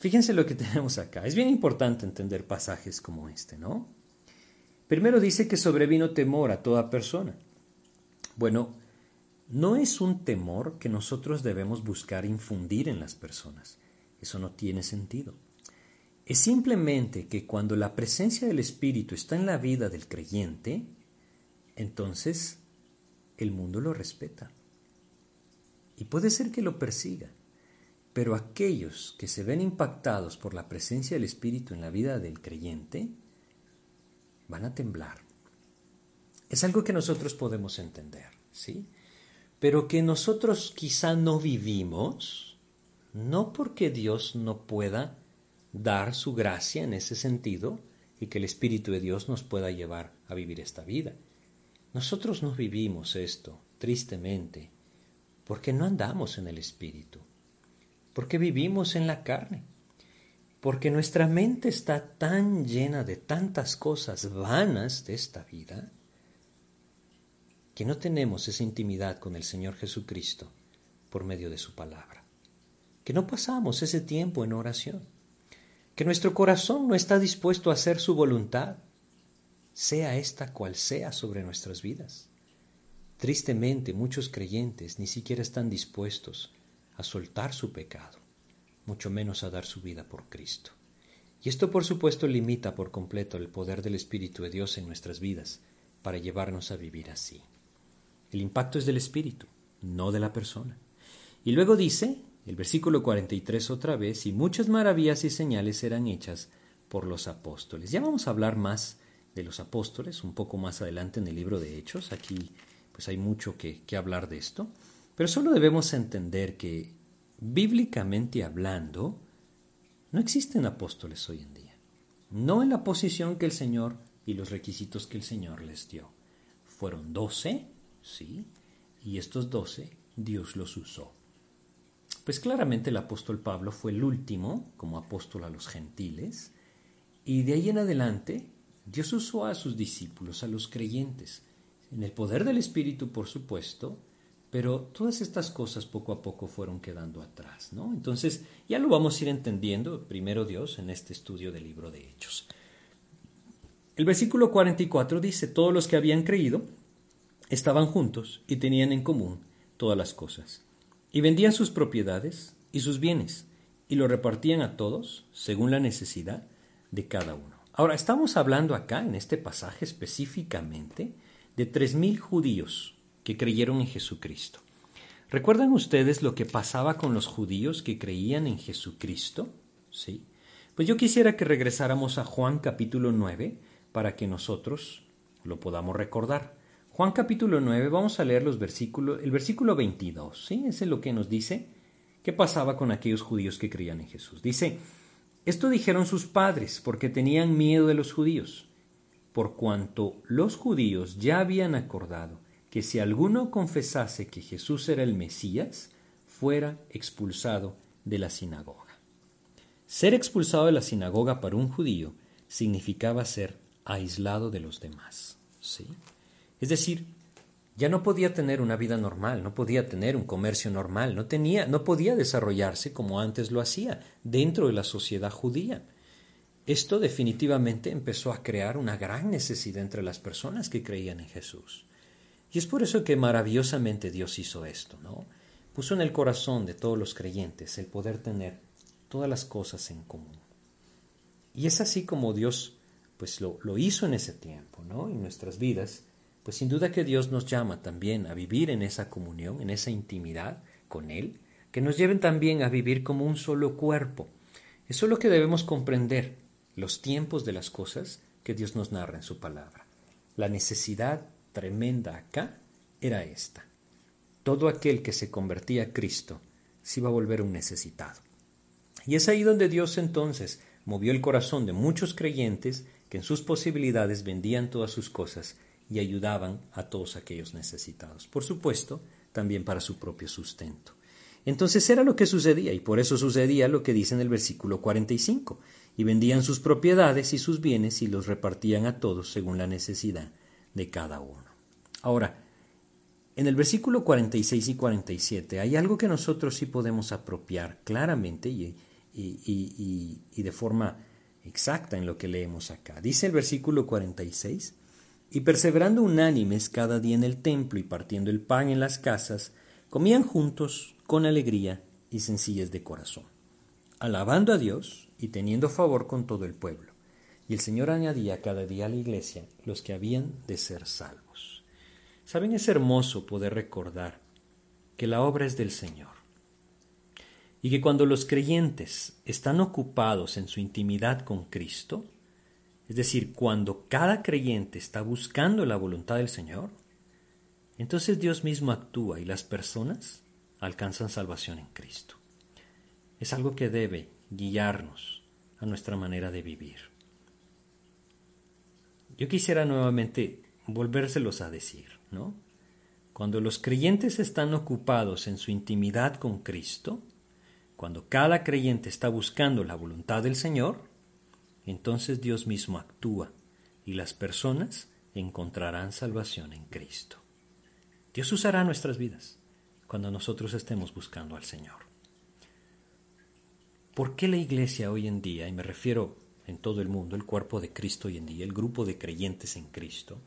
Fíjense lo que tenemos acá. Es bien importante entender pasajes como este, ¿no? Primero dice que sobrevino temor a toda persona. Bueno, no es un temor que nosotros debemos buscar infundir en las personas. Eso no tiene sentido. Es simplemente que cuando la presencia del Espíritu está en la vida del creyente, entonces el mundo lo respeta. Y puede ser que lo persiga, pero aquellos que se ven impactados por la presencia del Espíritu en la vida del creyente van a temblar. Es algo que nosotros podemos entender, ¿sí? Pero que nosotros quizá no vivimos, no porque Dios no pueda dar su gracia en ese sentido y que el Espíritu de Dios nos pueda llevar a vivir esta vida. Nosotros no vivimos esto, tristemente, porque no andamos en el Espíritu, porque vivimos en la carne, porque nuestra mente está tan llena de tantas cosas vanas de esta vida, que no tenemos esa intimidad con el Señor Jesucristo por medio de su palabra, que no pasamos ese tiempo en oración, que nuestro corazón no está dispuesto a hacer su voluntad, sea esta cual sea sobre nuestras vidas. Tristemente muchos creyentes ni siquiera están dispuestos a soltar su pecado, mucho menos a dar su vida por Cristo. Y esto por supuesto limita por completo el poder del Espíritu de Dios en nuestras vidas para llevarnos a vivir así. El impacto es del Espíritu, no de la persona. Y luego dice, el versículo 43 otra vez, y muchas maravillas y señales eran hechas por los apóstoles. Ya vamos a hablar más de los apóstoles, un poco más adelante en el libro de Hechos. Aquí pues hay mucho que, que hablar de esto. Pero solo debemos entender que, bíblicamente hablando, no existen apóstoles hoy en día. No en la posición que el Señor y los requisitos que el Señor les dio. Fueron doce, sí, y estos doce Dios los usó. Pues claramente el apóstol Pablo fue el último como apóstol a los gentiles, y de ahí en adelante Dios usó a sus discípulos, a los creyentes, en el poder del Espíritu, por supuesto, pero todas estas cosas poco a poco fueron quedando atrás, ¿no? Entonces, ya lo vamos a ir entendiendo, primero Dios, en este estudio del libro de Hechos. El versículo 44 dice, todos los que habían creído estaban juntos y tenían en común todas las cosas, y vendían sus propiedades y sus bienes, y lo repartían a todos según la necesidad de cada uno. Ahora, estamos hablando acá, en este pasaje específicamente, de tres mil judíos que creyeron en Jesucristo. ¿Recuerdan ustedes lo que pasaba con los judíos que creían en Jesucristo? Sí. Pues yo quisiera que regresáramos a Juan capítulo 9 para que nosotros lo podamos recordar. Juan capítulo 9, vamos a leer los versículos, el versículo 22, ¿sí? Ese es lo que nos dice qué pasaba con aquellos judíos que creían en Jesús. Dice, esto dijeron sus padres porque tenían miedo de los judíos, por cuanto los judíos ya habían acordado que si alguno confesase que Jesús era el Mesías, fuera expulsado de la sinagoga. Ser expulsado de la sinagoga para un judío significaba ser aislado de los demás. ¿sí? Es decir, ya no podía tener una vida normal, no podía tener un comercio normal, no tenía, no podía desarrollarse como antes lo hacía dentro de la sociedad judía. Esto definitivamente empezó a crear una gran necesidad entre las personas que creían en Jesús. Y es por eso que maravillosamente Dios hizo esto, ¿no? Puso en el corazón de todos los creyentes el poder tener todas las cosas en común. Y es así como Dios pues lo, lo hizo en ese tiempo, ¿no? En nuestras vidas pues sin duda que Dios nos llama también a vivir en esa comunión, en esa intimidad con Él, que nos lleven también a vivir como un solo cuerpo. Eso es lo que debemos comprender, los tiempos de las cosas que Dios nos narra en su palabra. La necesidad tremenda acá era esta. Todo aquel que se convertía a Cristo se iba a volver un necesitado. Y es ahí donde Dios entonces movió el corazón de muchos creyentes que en sus posibilidades vendían todas sus cosas y ayudaban a todos aquellos necesitados. Por supuesto, también para su propio sustento. Entonces era lo que sucedía, y por eso sucedía lo que dice en el versículo 45, y vendían sus propiedades y sus bienes y los repartían a todos según la necesidad de cada uno. Ahora, en el versículo 46 y 47 hay algo que nosotros sí podemos apropiar claramente y, y, y de forma exacta en lo que leemos acá. Dice el versículo 46, y perseverando unánimes cada día en el templo y partiendo el pan en las casas, comían juntos con alegría y sencillez de corazón, alabando a Dios y teniendo favor con todo el pueblo. Y el Señor añadía cada día a la iglesia los que habían de ser salvos. Saben, es hermoso poder recordar que la obra es del Señor y que cuando los creyentes están ocupados en su intimidad con Cristo, es decir, cuando cada creyente está buscando la voluntad del Señor, entonces Dios mismo actúa y las personas alcanzan salvación en Cristo. Es algo que debe guiarnos a nuestra manera de vivir. Yo quisiera nuevamente volvérselos a decir, Cuando los creyentes están ocupados en su intimidad con Cristo, cuando cada creyente está buscando la voluntad del Señor, entonces Dios mismo actúa y las personas encontrarán salvación en Cristo. Dios usará nuestras vidas cuando nosotros estemos buscando al Señor. ¿Por qué la iglesia hoy en día, y me refiero en todo el mundo, el cuerpo de Cristo hoy en día, el grupo de creyentes en Cristo,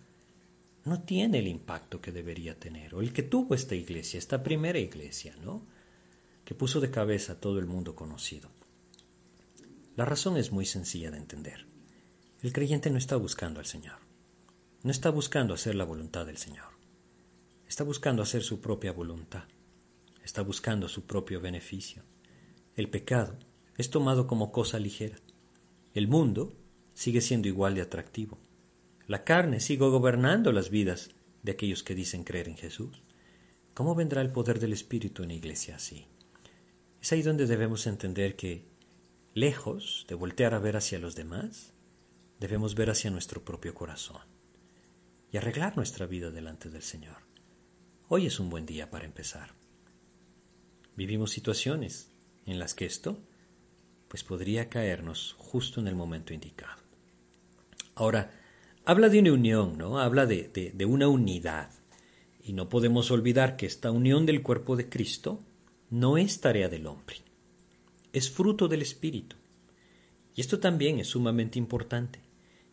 no tiene el impacto que debería tener, o el que tuvo esta iglesia, esta primera iglesia, ¿no? Que puso de cabeza a todo el mundo conocido. La razón es muy sencilla de entender. El creyente no está buscando al Señor. No está buscando hacer la voluntad del Señor. Está buscando hacer su propia voluntad. Está buscando su propio beneficio. El pecado es tomado como cosa ligera. El mundo sigue siendo igual de atractivo. La carne sigue gobernando las vidas de aquellos que dicen creer en Jesús. ¿Cómo vendrá el poder del Espíritu en la iglesia así? Es ahí donde debemos entender que Lejos de voltear a ver hacia los demás, debemos ver hacia nuestro propio corazón y arreglar nuestra vida delante del Señor. Hoy es un buen día para empezar. Vivimos situaciones en las que esto pues podría caernos justo en el momento indicado. Ahora, habla de una unión, ¿no? Habla de, una unidad. Y no podemos olvidar que esta unión del cuerpo de Cristo no es tarea del hombre es fruto del Espíritu. Y esto también es sumamente importante.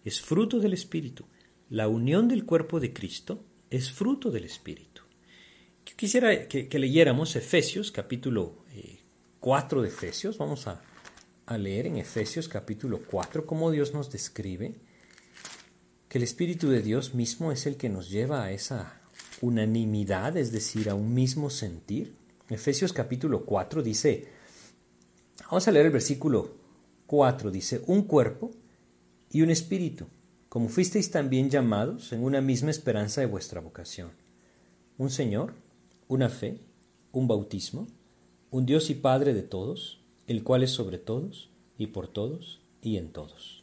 Es fruto del Espíritu. La unión del cuerpo de Cristo es fruto del Espíritu. Quisiera que, leyéramos Efesios capítulo 4 eh, de Efesios. Vamos a, a leer en Efesios capítulo 4 cómo Dios nos describe que el Espíritu de Dios mismo es el que nos lleva a esa unanimidad, es decir, a un mismo sentir. Efesios capítulo 4 dice, Vamos a leer el versículo 4. Dice, un cuerpo y un espíritu, como fuisteis también llamados en una misma esperanza de vuestra vocación. Un Señor, una fe, un bautismo, un Dios y Padre de todos, el cual es sobre todos y por todos y en todos.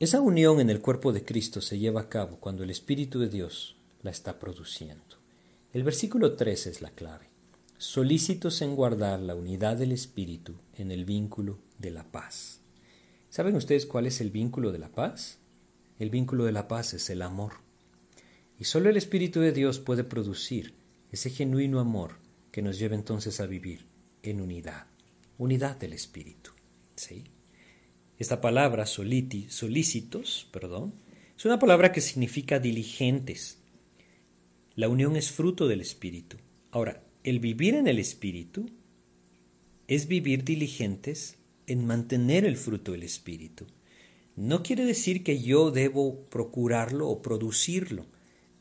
Esa unión en el cuerpo de Cristo se lleva a cabo cuando el Espíritu de Dios la está produciendo. El versículo 3 es la clave solícitos en guardar la unidad del Espíritu en el vínculo de la paz. ¿Saben ustedes cuál es el vínculo de la paz? El vínculo de la paz es el amor. Y solo el Espíritu de Dios puede producir ese genuino amor que nos lleva entonces a vivir en unidad, unidad del Espíritu. ¿sí? Esta palabra soliti, solícitos, perdón, es una palabra que significa diligentes. La unión es fruto del Espíritu. Ahora, el vivir en el Espíritu es vivir diligentes en mantener el fruto del Espíritu. No quiere decir que yo debo procurarlo o producirlo.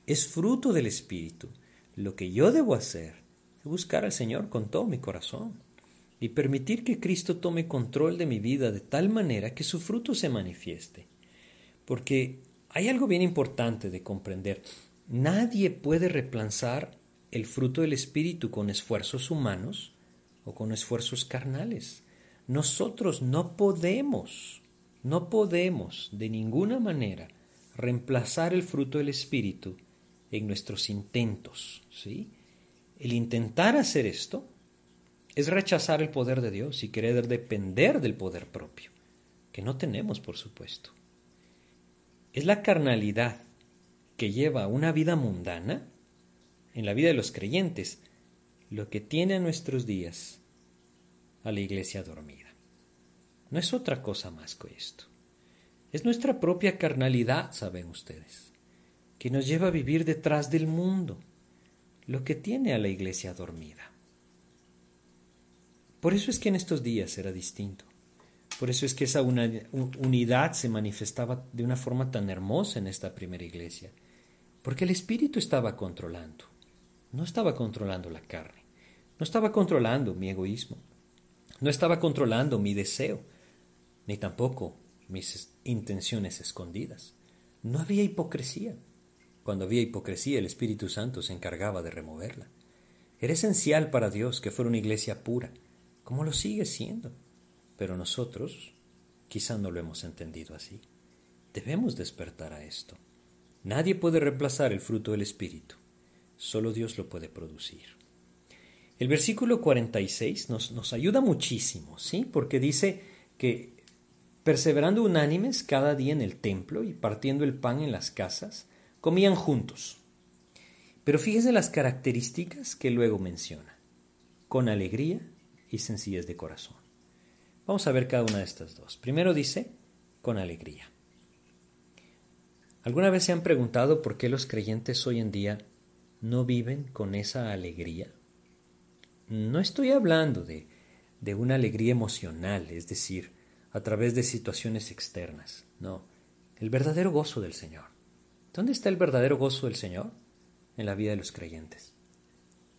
Es fruto del Espíritu. Lo que yo debo hacer es buscar al Señor con todo mi corazón y permitir que Cristo tome control de mi vida de tal manera que su fruto se manifieste. Porque hay algo bien importante de comprender. Nadie puede reemplazar el fruto del Espíritu con esfuerzos humanos o con esfuerzos carnales. Nosotros no podemos, no podemos de ninguna manera reemplazar el fruto del Espíritu en nuestros intentos. ¿sí? El intentar hacer esto es rechazar el poder de Dios y querer depender del poder propio, que no tenemos, por supuesto. Es la carnalidad que lleva una vida mundana en la vida de los creyentes lo que tiene a nuestros días a la iglesia dormida. No es otra cosa más que esto. Es nuestra propia carnalidad, saben ustedes, que nos lleva a vivir detrás del mundo, lo que tiene a la iglesia dormida. Por eso es que en estos días era distinto. Por eso es que esa unidad se manifestaba de una forma tan hermosa en esta primera iglesia Porque el espíritu estaba controlando. No estaba controlando la carne. No estaba controlando mi egoísmo. No estaba controlando mi deseo. Ni tampoco mis intenciones escondidas. No había hipocresía. Cuando había hipocresía, el Espíritu Santo se encargaba de removerla. Era esencial para Dios que fuera una iglesia pura, como lo sigue siendo. Pero nosotros quizá no lo hemos entendido así. Debemos despertar a esto. Nadie puede reemplazar el fruto del Espíritu. Solo Dios lo puede producir. El versículo 46 nos, nos ayuda muchísimo, ¿sí? Porque dice que perseverando unánimes cada día en el templo y partiendo el pan en las casas, comían juntos. Pero fíjese las características que luego menciona, con alegría y sencillez de corazón. Vamos a ver cada una de estas dos. Primero dice, con alegría. ¿Alguna vez se han preguntado por qué los creyentes hoy en día no viven con esa alegría? No estoy hablando de, de una alegría emocional, es decir, a través de situaciones externas, no, el verdadero gozo del Señor. ¿Dónde está el verdadero gozo del Señor? En la vida de los creyentes.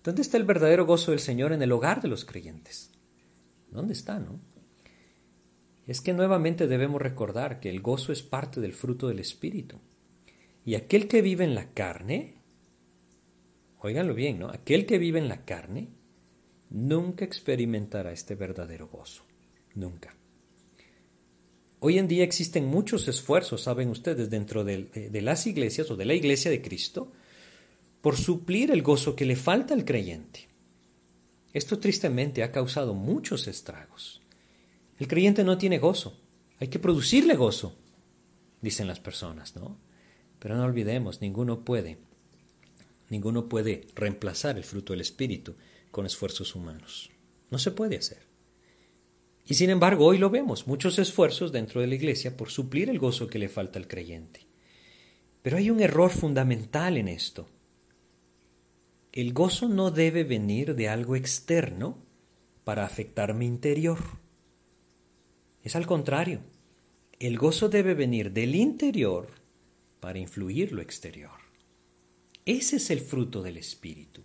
¿Dónde está el verdadero gozo del Señor en el hogar de los creyentes? ¿Dónde está, no? Es que nuevamente debemos recordar que el gozo es parte del fruto del Espíritu. Y aquel que vive en la carne, óiganlo bien, ¿no? Aquel que vive en la carne nunca experimentará este verdadero gozo. Nunca. Hoy en día existen muchos esfuerzos, saben ustedes, dentro de, las iglesias o de la iglesia de Cristo, por suplir el gozo que le falta al creyente. Esto tristemente ha causado muchos estragos. El creyente no tiene gozo, hay que producirle gozo, dicen las personas, ¿no? Pero no olvidemos, ninguno puede, ninguno puede reemplazar el fruto del Espíritu con esfuerzos humanos. No se puede hacer. Y sin embargo, hoy lo vemos, muchos esfuerzos dentro de la Iglesia por suplir el gozo que le falta al creyente. Pero hay un error fundamental en esto. El gozo no debe venir de algo externo para afectar mi interior. Es al contrario. El gozo debe venir del interior para influir lo exterior. Ese es el fruto del Espíritu.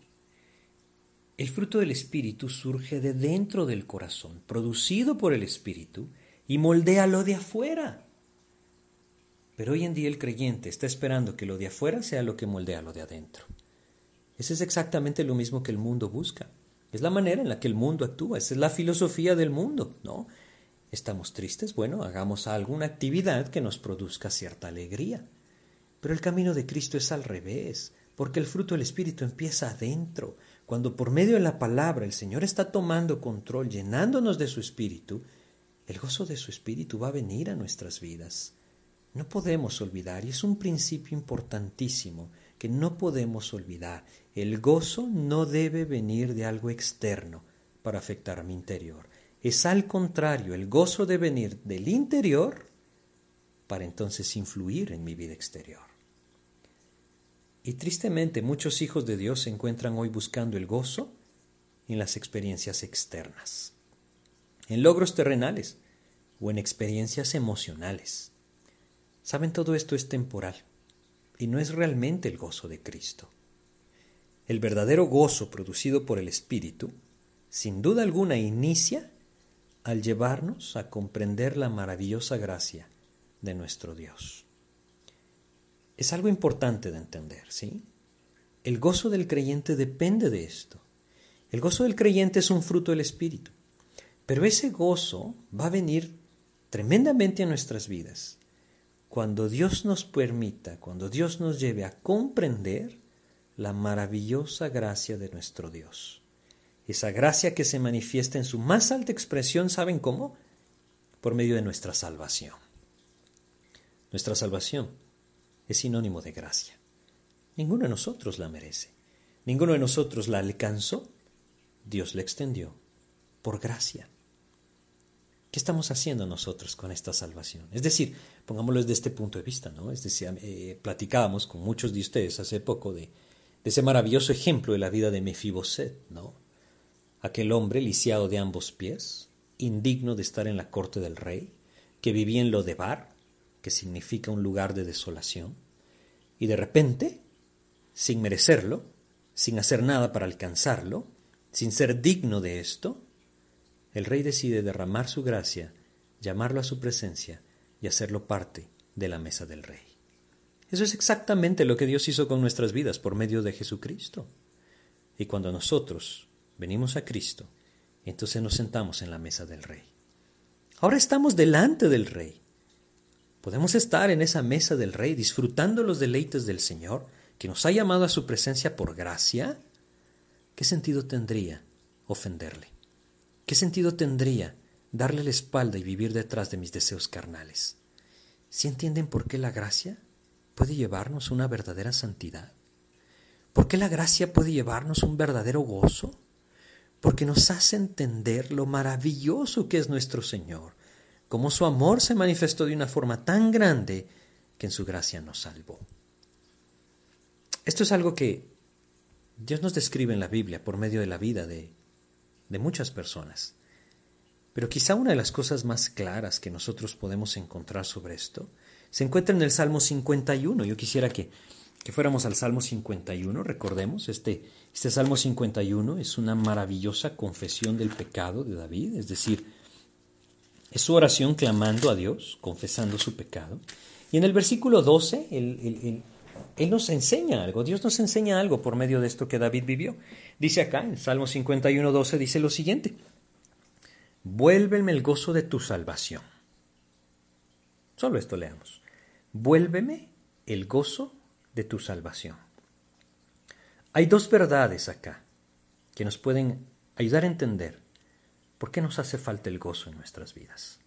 El fruto del Espíritu surge de dentro del corazón, producido por el Espíritu, y moldea lo de afuera. Pero hoy en día el creyente está esperando que lo de afuera sea lo que moldea lo de adentro. Ese es exactamente lo mismo que el mundo busca. Es la manera en la que el mundo actúa, esa es la filosofía del mundo, ¿no? ¿Estamos tristes? Bueno, hagamos alguna actividad que nos produzca cierta alegría. Pero el camino de Cristo es al revés, porque el fruto del Espíritu empieza adentro, cuando por medio de la palabra el Señor está tomando control, llenándonos de su Espíritu, el gozo de su Espíritu va a venir a nuestras vidas. No podemos olvidar, y es un principio importantísimo que no podemos olvidar, el gozo no debe venir de algo externo para afectar a mi interior. Es al contrario, el gozo debe venir del interior para entonces influir en mi vida exterior. Y tristemente muchos hijos de Dios se encuentran hoy buscando el gozo en las experiencias externas, en logros terrenales o en experiencias emocionales. Saben, todo esto es temporal y no es realmente el gozo de Cristo. El verdadero gozo producido por el Espíritu, sin duda alguna, inicia al llevarnos a comprender la maravillosa gracia de nuestro Dios es algo importante de entender, ¿sí? El gozo del creyente depende de esto. El gozo del creyente es un fruto del Espíritu. Pero ese gozo va a venir tremendamente a nuestras vidas cuando Dios nos permita, cuando Dios nos lleve a comprender la maravillosa gracia de nuestro Dios. Esa gracia que se manifiesta en su más alta expresión, ¿saben cómo? Por medio de nuestra salvación. Nuestra salvación es sinónimo de gracia. Ninguno de nosotros la merece. Ninguno de nosotros la alcanzó. Dios la extendió por gracia. ¿Qué estamos haciendo nosotros con esta salvación? Es decir, pongámoslo desde este punto de vista, ¿no? Es decir, eh, platicábamos con muchos de ustedes hace poco de, de, ese maravilloso ejemplo de la vida de Mefiboset, ¿no? Aquel hombre lisiado de ambos pies, indigno de estar en la corte del rey, que vivía en Lodebar, que significa un lugar de desolación, y de repente sin merecerlo, sin hacer nada para alcanzarlo, sin ser digno de esto, el rey decide derramar su gracia, llamarlo a su presencia y hacerlo parte de la mesa del rey. Eso es exactamente lo que Dios hizo con nuestras vidas por medio de Jesucristo. Y cuando nosotros venimos a Cristo, entonces nos sentamos en la mesa del rey. Ahora estamos delante del rey. Podemos estar en esa mesa del rey disfrutando los deleites del Señor, que nos ha llamado a su presencia por gracia. ¿Qué sentido tendría ofenderle? ¿Qué sentido tendría darle la espalda y vivir detrás de mis deseos carnales? ¿Si entienden por qué la gracia puede llevarnos una verdadera santidad? ¿Por qué la gracia puede llevarnos un verdadero gozo? Porque nos hace entender lo maravilloso que es nuestro Señor, cómo su amor se manifestó de una forma tan grande que en su gracia nos salvó. Esto es algo que Dios nos describe en la Biblia por medio de la vida de, de muchas personas. Pero quizá una de las cosas más claras que nosotros podemos encontrar sobre esto se encuentra en el Salmo 51. Yo quisiera que, que fuéramos al Salmo 51, recordemos, este, este Salmo 51 es una maravillosa confesión del pecado de David, es decir, es su oración clamando a Dios, confesando su pecado. Y en el versículo 12, él, nos enseña algo, Dios nos enseña algo por medio de esto que David vivió. Dice acá, en Salmo 51, 12, dice lo siguiente, vuélveme el gozo de tu salvación. Solo esto leamos vuélveme el gozo de tu salvación. Hay dos verdades acá que nos pueden ayudar a entender por qué nos hace falta el gozo en nuestras vidas.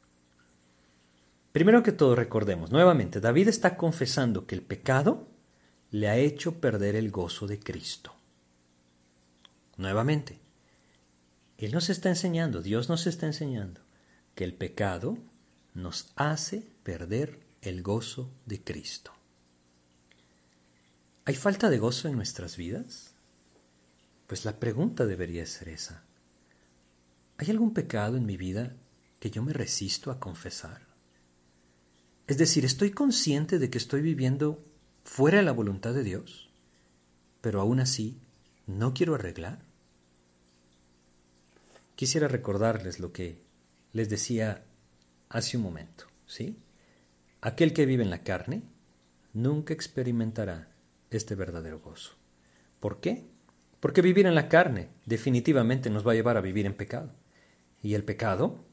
Primero que todo recordemos, nuevamente, David está confesando que el pecado le ha hecho perder el gozo de Cristo. Nuevamente, Él nos está enseñando, Dios nos está enseñando, que el pecado nos hace perder el gozo de Cristo. ¿Hay falta de gozo en nuestras vidas? Pues la pregunta debería ser esa. ¿Hay algún pecado en mi vida que yo me resisto a confesar? Es decir, estoy consciente de que estoy viviendo fuera de la voluntad de Dios, pero aún así no quiero arreglar. Quisiera recordarles lo que les decía hace un momento, ¿sí? Aquel que vive en la carne nunca experimentará este verdadero gozo. ¿Por qué? Porque vivir en la carne definitivamente nos va a llevar a vivir en pecado. Y el pecado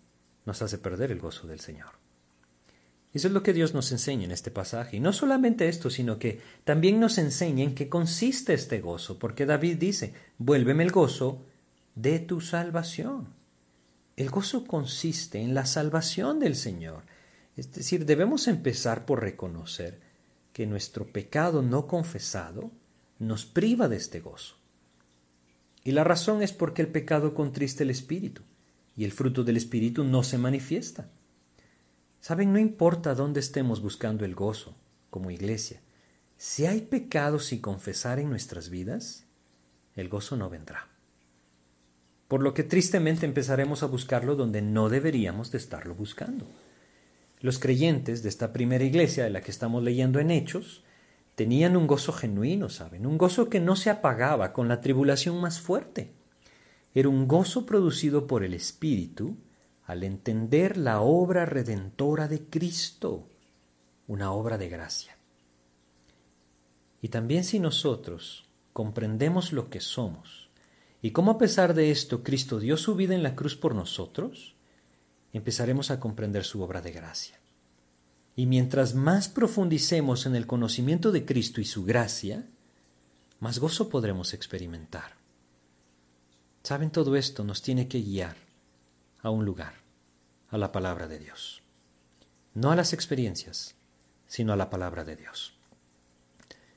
nos hace perder el gozo del Señor. Eso es lo que Dios nos enseña en este pasaje. Y no solamente esto, sino que también nos enseña en qué consiste este gozo, porque David dice, vuélveme el gozo de tu salvación. El gozo consiste en la salvación del Señor. Es decir, debemos empezar por reconocer que nuestro pecado no confesado nos priva de este gozo. Y la razón es porque el pecado contrista el espíritu y el fruto del espíritu no se manifiesta. Saben, no importa dónde estemos buscando el gozo como iglesia, si hay pecado sin confesar en nuestras vidas, el gozo no vendrá. Por lo que tristemente empezaremos a buscarlo donde no deberíamos de estarlo buscando. Los creyentes de esta primera iglesia de la que estamos leyendo en Hechos tenían un gozo genuino, ¿saben? Un gozo que no se apagaba con la tribulación más fuerte. Era un gozo producido por el Espíritu al entender la obra redentora de Cristo, una obra de gracia. Y también si nosotros comprendemos lo que somos y cómo a pesar de esto Cristo dio su vida en la cruz por nosotros, empezaremos a comprender su obra de gracia. Y mientras más profundicemos en el conocimiento de Cristo y su gracia, más gozo podremos experimentar. Saben, todo esto nos tiene que guiar a un lugar, a la palabra de Dios. No a las experiencias, sino a la palabra de Dios.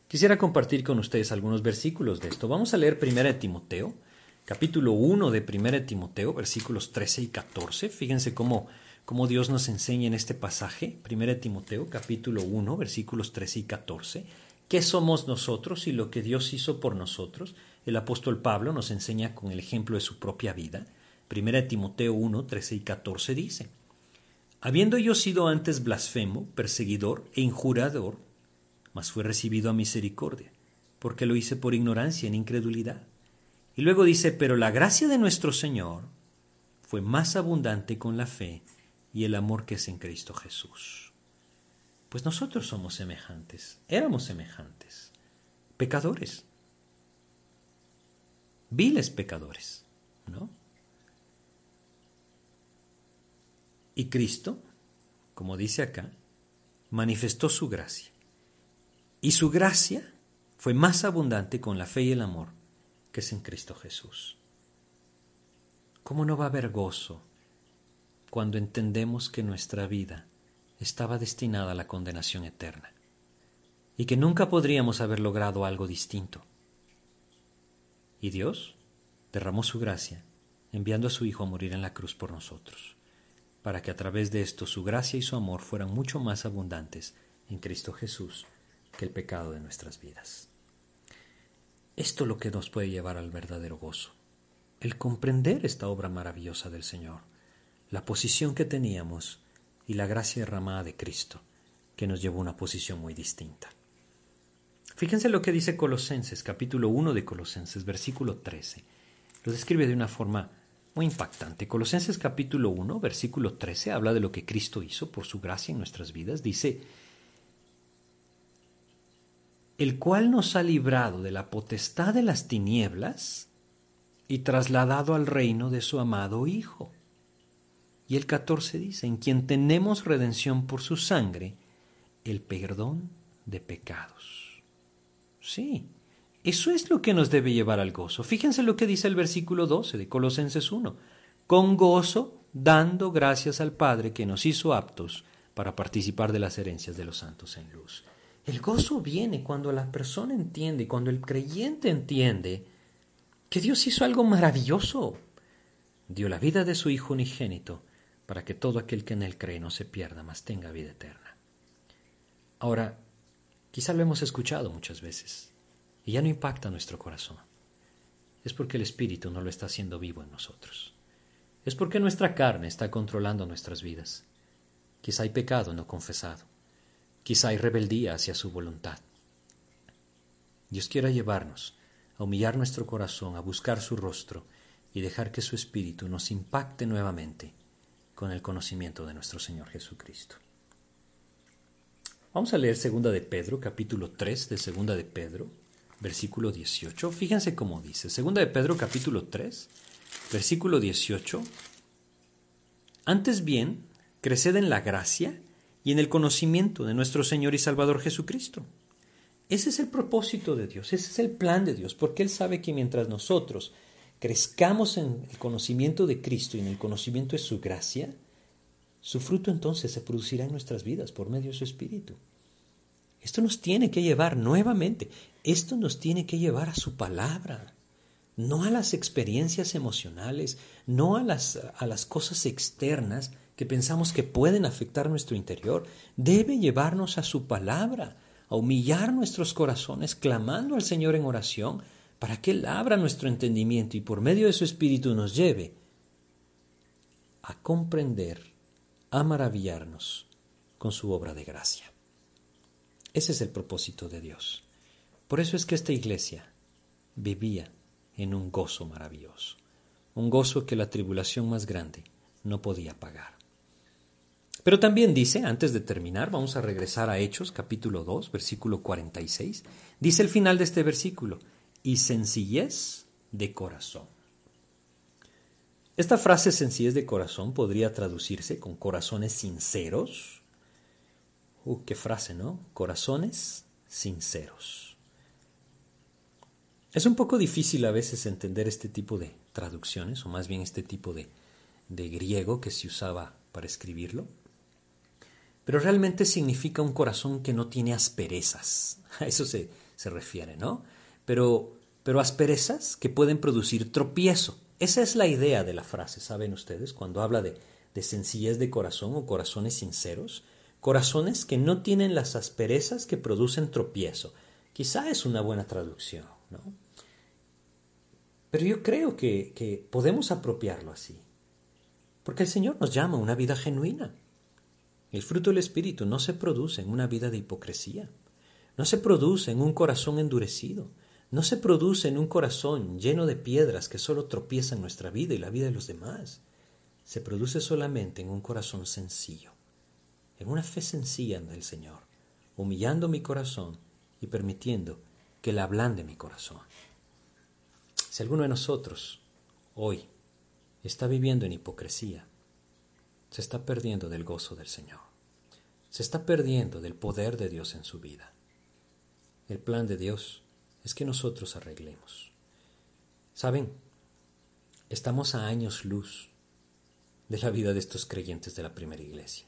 Quisiera compartir con ustedes algunos versículos de esto. Vamos a leer 1 Timoteo, capítulo 1 de 1 Timoteo, versículos 13 y 14. Fíjense cómo, cómo Dios nos enseña en este pasaje, 1 Timoteo, capítulo 1, versículos 13 y 14. ¿Qué somos nosotros y lo que Dios hizo por nosotros? El apóstol Pablo nos enseña con el ejemplo de su propia vida. 1 Timoteo 1, 13 y 14 dice, Habiendo yo sido antes blasfemo, perseguidor e injurador, mas fue recibido a misericordia porque lo hice por ignorancia, en incredulidad. Y luego dice, pero la gracia de nuestro Señor fue más abundante con la fe y el amor que es en Cristo Jesús. Pues nosotros somos semejantes, éramos semejantes, pecadores, viles pecadores, ¿no? Y Cristo, como dice acá, manifestó su gracia. Y su gracia fue más abundante con la fe y el amor que es en Cristo Jesús. ¿Cómo no va a haber gozo cuando entendemos que nuestra vida estaba destinada a la condenación eterna y que nunca podríamos haber logrado algo distinto? Y Dios derramó su gracia enviando a su Hijo a morir en la cruz por nosotros para que a través de esto su gracia y su amor fueran mucho más abundantes en Cristo Jesús que el pecado de nuestras vidas. Esto es lo que nos puede llevar al verdadero gozo, el comprender esta obra maravillosa del Señor, la posición que teníamos y la gracia derramada de Cristo, que nos llevó a una posición muy distinta. Fíjense lo que dice Colosenses, capítulo 1 de Colosenses, versículo 13. Lo describe de una forma muy impactante. Colosenses capítulo 1, versículo 13, habla de lo que Cristo hizo por su gracia en nuestras vidas. Dice, el cual nos ha librado de la potestad de las tinieblas y trasladado al reino de su amado Hijo. Y el 14 dice, en quien tenemos redención por su sangre, el perdón de pecados. Sí, eso es lo que nos debe llevar al gozo. Fíjense lo que dice el versículo 12 de Colosenses 1. Con gozo, dando gracias al Padre que nos hizo aptos para participar de las herencias de los santos en luz. El gozo viene cuando la persona entiende, cuando el creyente entiende que Dios hizo algo maravilloso. Dio la vida de su Hijo unigénito para que todo aquel que en él cree no se pierda, mas tenga vida eterna. Ahora, quizá lo hemos escuchado muchas veces, y ya no impacta nuestro corazón, es porque el Espíritu no lo está haciendo vivo en nosotros. Es porque nuestra carne está controlando nuestras vidas. Quizá hay pecado no confesado. Quizá hay rebeldía hacia su voluntad. Dios quiera llevarnos a humillar nuestro corazón, a buscar su rostro y dejar que su Espíritu nos impacte nuevamente con el conocimiento de nuestro Señor Jesucristo. Vamos a leer segunda de Pedro, capítulo 3 de segunda de Pedro, versículo 18. Fíjense cómo dice. Segunda de Pedro capítulo 3, versículo 18. Antes bien, creced en la gracia y en el conocimiento de nuestro Señor y Salvador Jesucristo. Ese es el propósito de Dios, ese es el plan de Dios, porque Él sabe que mientras nosotros crezcamos en el conocimiento de Cristo y en el conocimiento de su gracia, su fruto entonces se producirá en nuestras vidas por medio de su Espíritu. Esto nos tiene que llevar nuevamente, esto nos tiene que llevar a su palabra, no a las experiencias emocionales, no a las, a las cosas externas que pensamos que pueden afectar nuestro interior. Debe llevarnos a su palabra, a humillar nuestros corazones, clamando al Señor en oración, para que Él abra nuestro entendimiento y por medio de su Espíritu nos lleve a comprender, a maravillarnos con su obra de gracia. Ese es el propósito de Dios. Por eso es que esta iglesia vivía en un gozo maravilloso, un gozo que la tribulación más grande no podía pagar. Pero también dice, antes de terminar, vamos a regresar a Hechos capítulo 2, versículo 46, dice el final de este versículo, y sencillez de corazón. Esta frase sencillez de corazón podría traducirse con corazones sinceros, Uh, qué frase, ¿no? Corazones sinceros. Es un poco difícil a veces entender este tipo de traducciones, o más bien este tipo de, de griego que se usaba para escribirlo. Pero realmente significa un corazón que no tiene asperezas. A eso se, se refiere, ¿no? Pero, pero asperezas que pueden producir tropiezo. Esa es la idea de la frase, ¿saben ustedes? Cuando habla de, de sencillez de corazón o corazones sinceros, corazones que no tienen las asperezas que producen tropiezo. Quizá es una buena traducción, ¿no? Pero yo creo que, que podemos apropiarlo así, porque el Señor nos llama a una vida genuina. El fruto del Espíritu no se produce en una vida de hipocresía, no se produce en un corazón endurecido, no se produce en un corazón lleno de piedras que solo tropiezan nuestra vida y la vida de los demás. Se produce solamente en un corazón sencillo, en una fe sencilla en el Señor, humillando mi corazón y permitiendo que Él ablande mi corazón. Si alguno de nosotros hoy está viviendo en hipocresía, se está perdiendo del gozo del Señor. Se está perdiendo del poder de Dios en su vida. El plan de Dios es que nosotros arreglemos. ¿Saben? Estamos a años luz de la vida de estos creyentes de la primera iglesia.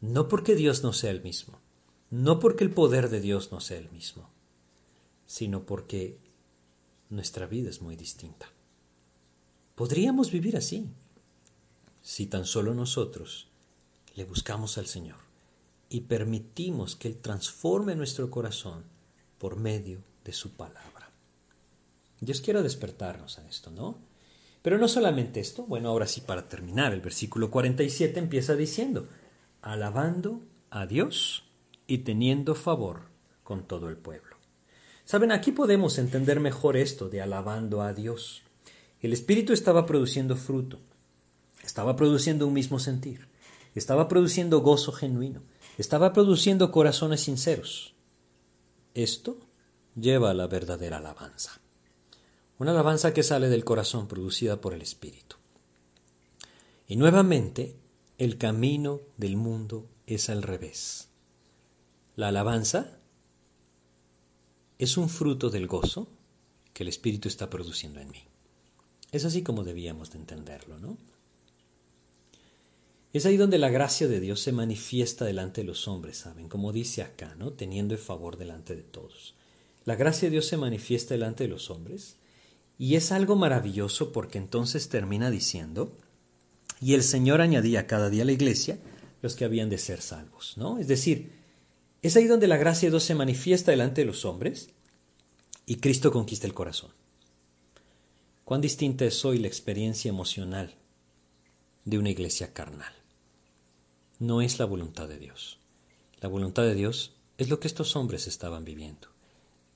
No porque Dios no sea el mismo, no porque el poder de Dios no sea el mismo, sino porque nuestra vida es muy distinta. Podríamos vivir así si tan solo nosotros le buscamos al Señor y permitimos que Él transforme nuestro corazón por medio de su palabra. Dios quiere despertarnos a esto, ¿no? Pero no solamente esto, bueno, ahora sí para terminar, el versículo 47 empieza diciendo, alabando a Dios y teniendo favor con todo el pueblo. Saben, aquí podemos entender mejor esto de alabando a Dios. El Espíritu estaba produciendo fruto, estaba produciendo un mismo sentir, estaba produciendo gozo genuino, estaba produciendo corazones sinceros. Esto lleva a la verdadera alabanza. Una alabanza que sale del corazón producida por el Espíritu. Y nuevamente, el camino del mundo es al revés. La alabanza es un fruto del gozo que el Espíritu está produciendo en mí. Es así como debíamos de entenderlo, ¿no? Es ahí donde la gracia de Dios se manifiesta delante de los hombres, ¿saben? Como dice acá, ¿no? Teniendo el favor delante de todos. La gracia de Dios se manifiesta delante de los hombres y es algo maravilloso porque entonces termina diciendo, y el Señor añadía cada día a la iglesia los que habían de ser salvos, ¿no? Es decir, es ahí donde la gracia de Dios se manifiesta delante de los hombres y Cristo conquista el corazón. Cuán distinta es hoy la experiencia emocional de una iglesia carnal. No es la voluntad de Dios. La voluntad de Dios es lo que estos hombres estaban viviendo.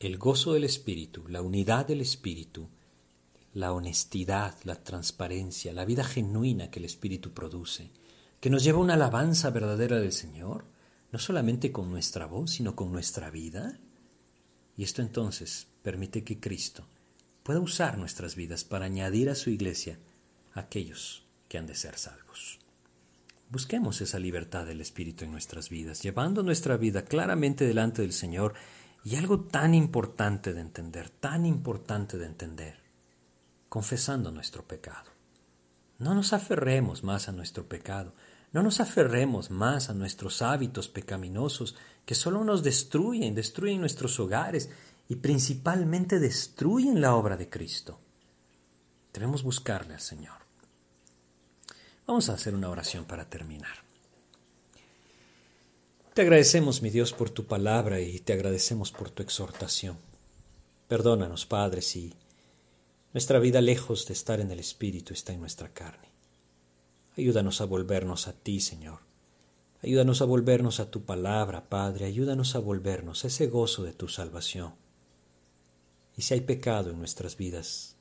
El gozo del Espíritu, la unidad del Espíritu, la honestidad, la transparencia, la vida genuina que el Espíritu produce, que nos lleva a una alabanza verdadera del Señor, no solamente con nuestra voz, sino con nuestra vida. Y esto entonces permite que Cristo pueda usar nuestras vidas para añadir a su iglesia aquellos que han de ser salvos. Busquemos esa libertad del Espíritu en nuestras vidas, llevando nuestra vida claramente delante del Señor y algo tan importante de entender, tan importante de entender, confesando nuestro pecado. No nos aferremos más a nuestro pecado, no nos aferremos más a nuestros hábitos pecaminosos que solo nos destruyen, destruyen nuestros hogares y principalmente destruyen la obra de Cristo. Debemos buscarle al Señor. Vamos a hacer una oración para terminar. Te agradecemos, mi Dios, por tu palabra y te agradecemos por tu exhortación. Perdónanos, Padre, si nuestra vida lejos de estar en el Espíritu está en nuestra carne. Ayúdanos a volvernos a ti, Señor. Ayúdanos a volvernos a tu palabra, Padre. Ayúdanos a volvernos a ese gozo de tu salvación. Y si hay pecado en nuestras vidas,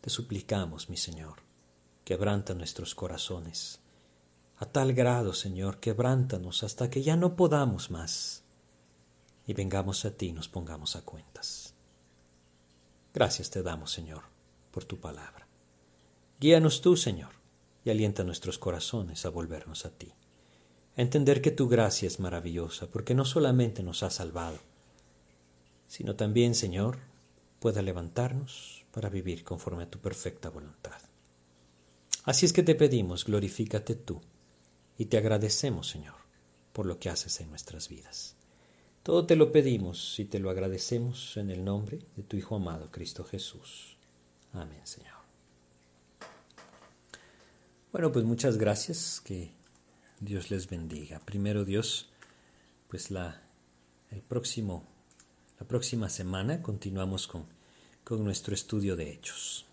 te suplicamos, mi Señor, quebranta nuestros corazones. A tal grado, Señor, quebrántanos hasta que ya no podamos más y vengamos a ti y nos pongamos a cuentas. Gracias te damos, Señor, por tu palabra. Guíanos tú, Señor, y alienta nuestros corazones a volvernos a ti, a entender que tu gracia es maravillosa, porque no solamente nos ha salvado, sino también, Señor, pueda levantarnos para vivir conforme a tu perfecta voluntad. Así es que te pedimos, glorifícate tú, y te agradecemos, Señor, por lo que haces en nuestras vidas. Todo te lo pedimos y te lo agradecemos en el nombre de tu Hijo amado, Cristo Jesús. Amén, Señor. Bueno, pues muchas gracias, que Dios les bendiga. Primero Dios, pues la, el próximo la próxima semana continuamos con, con nuestro estudio de hechos.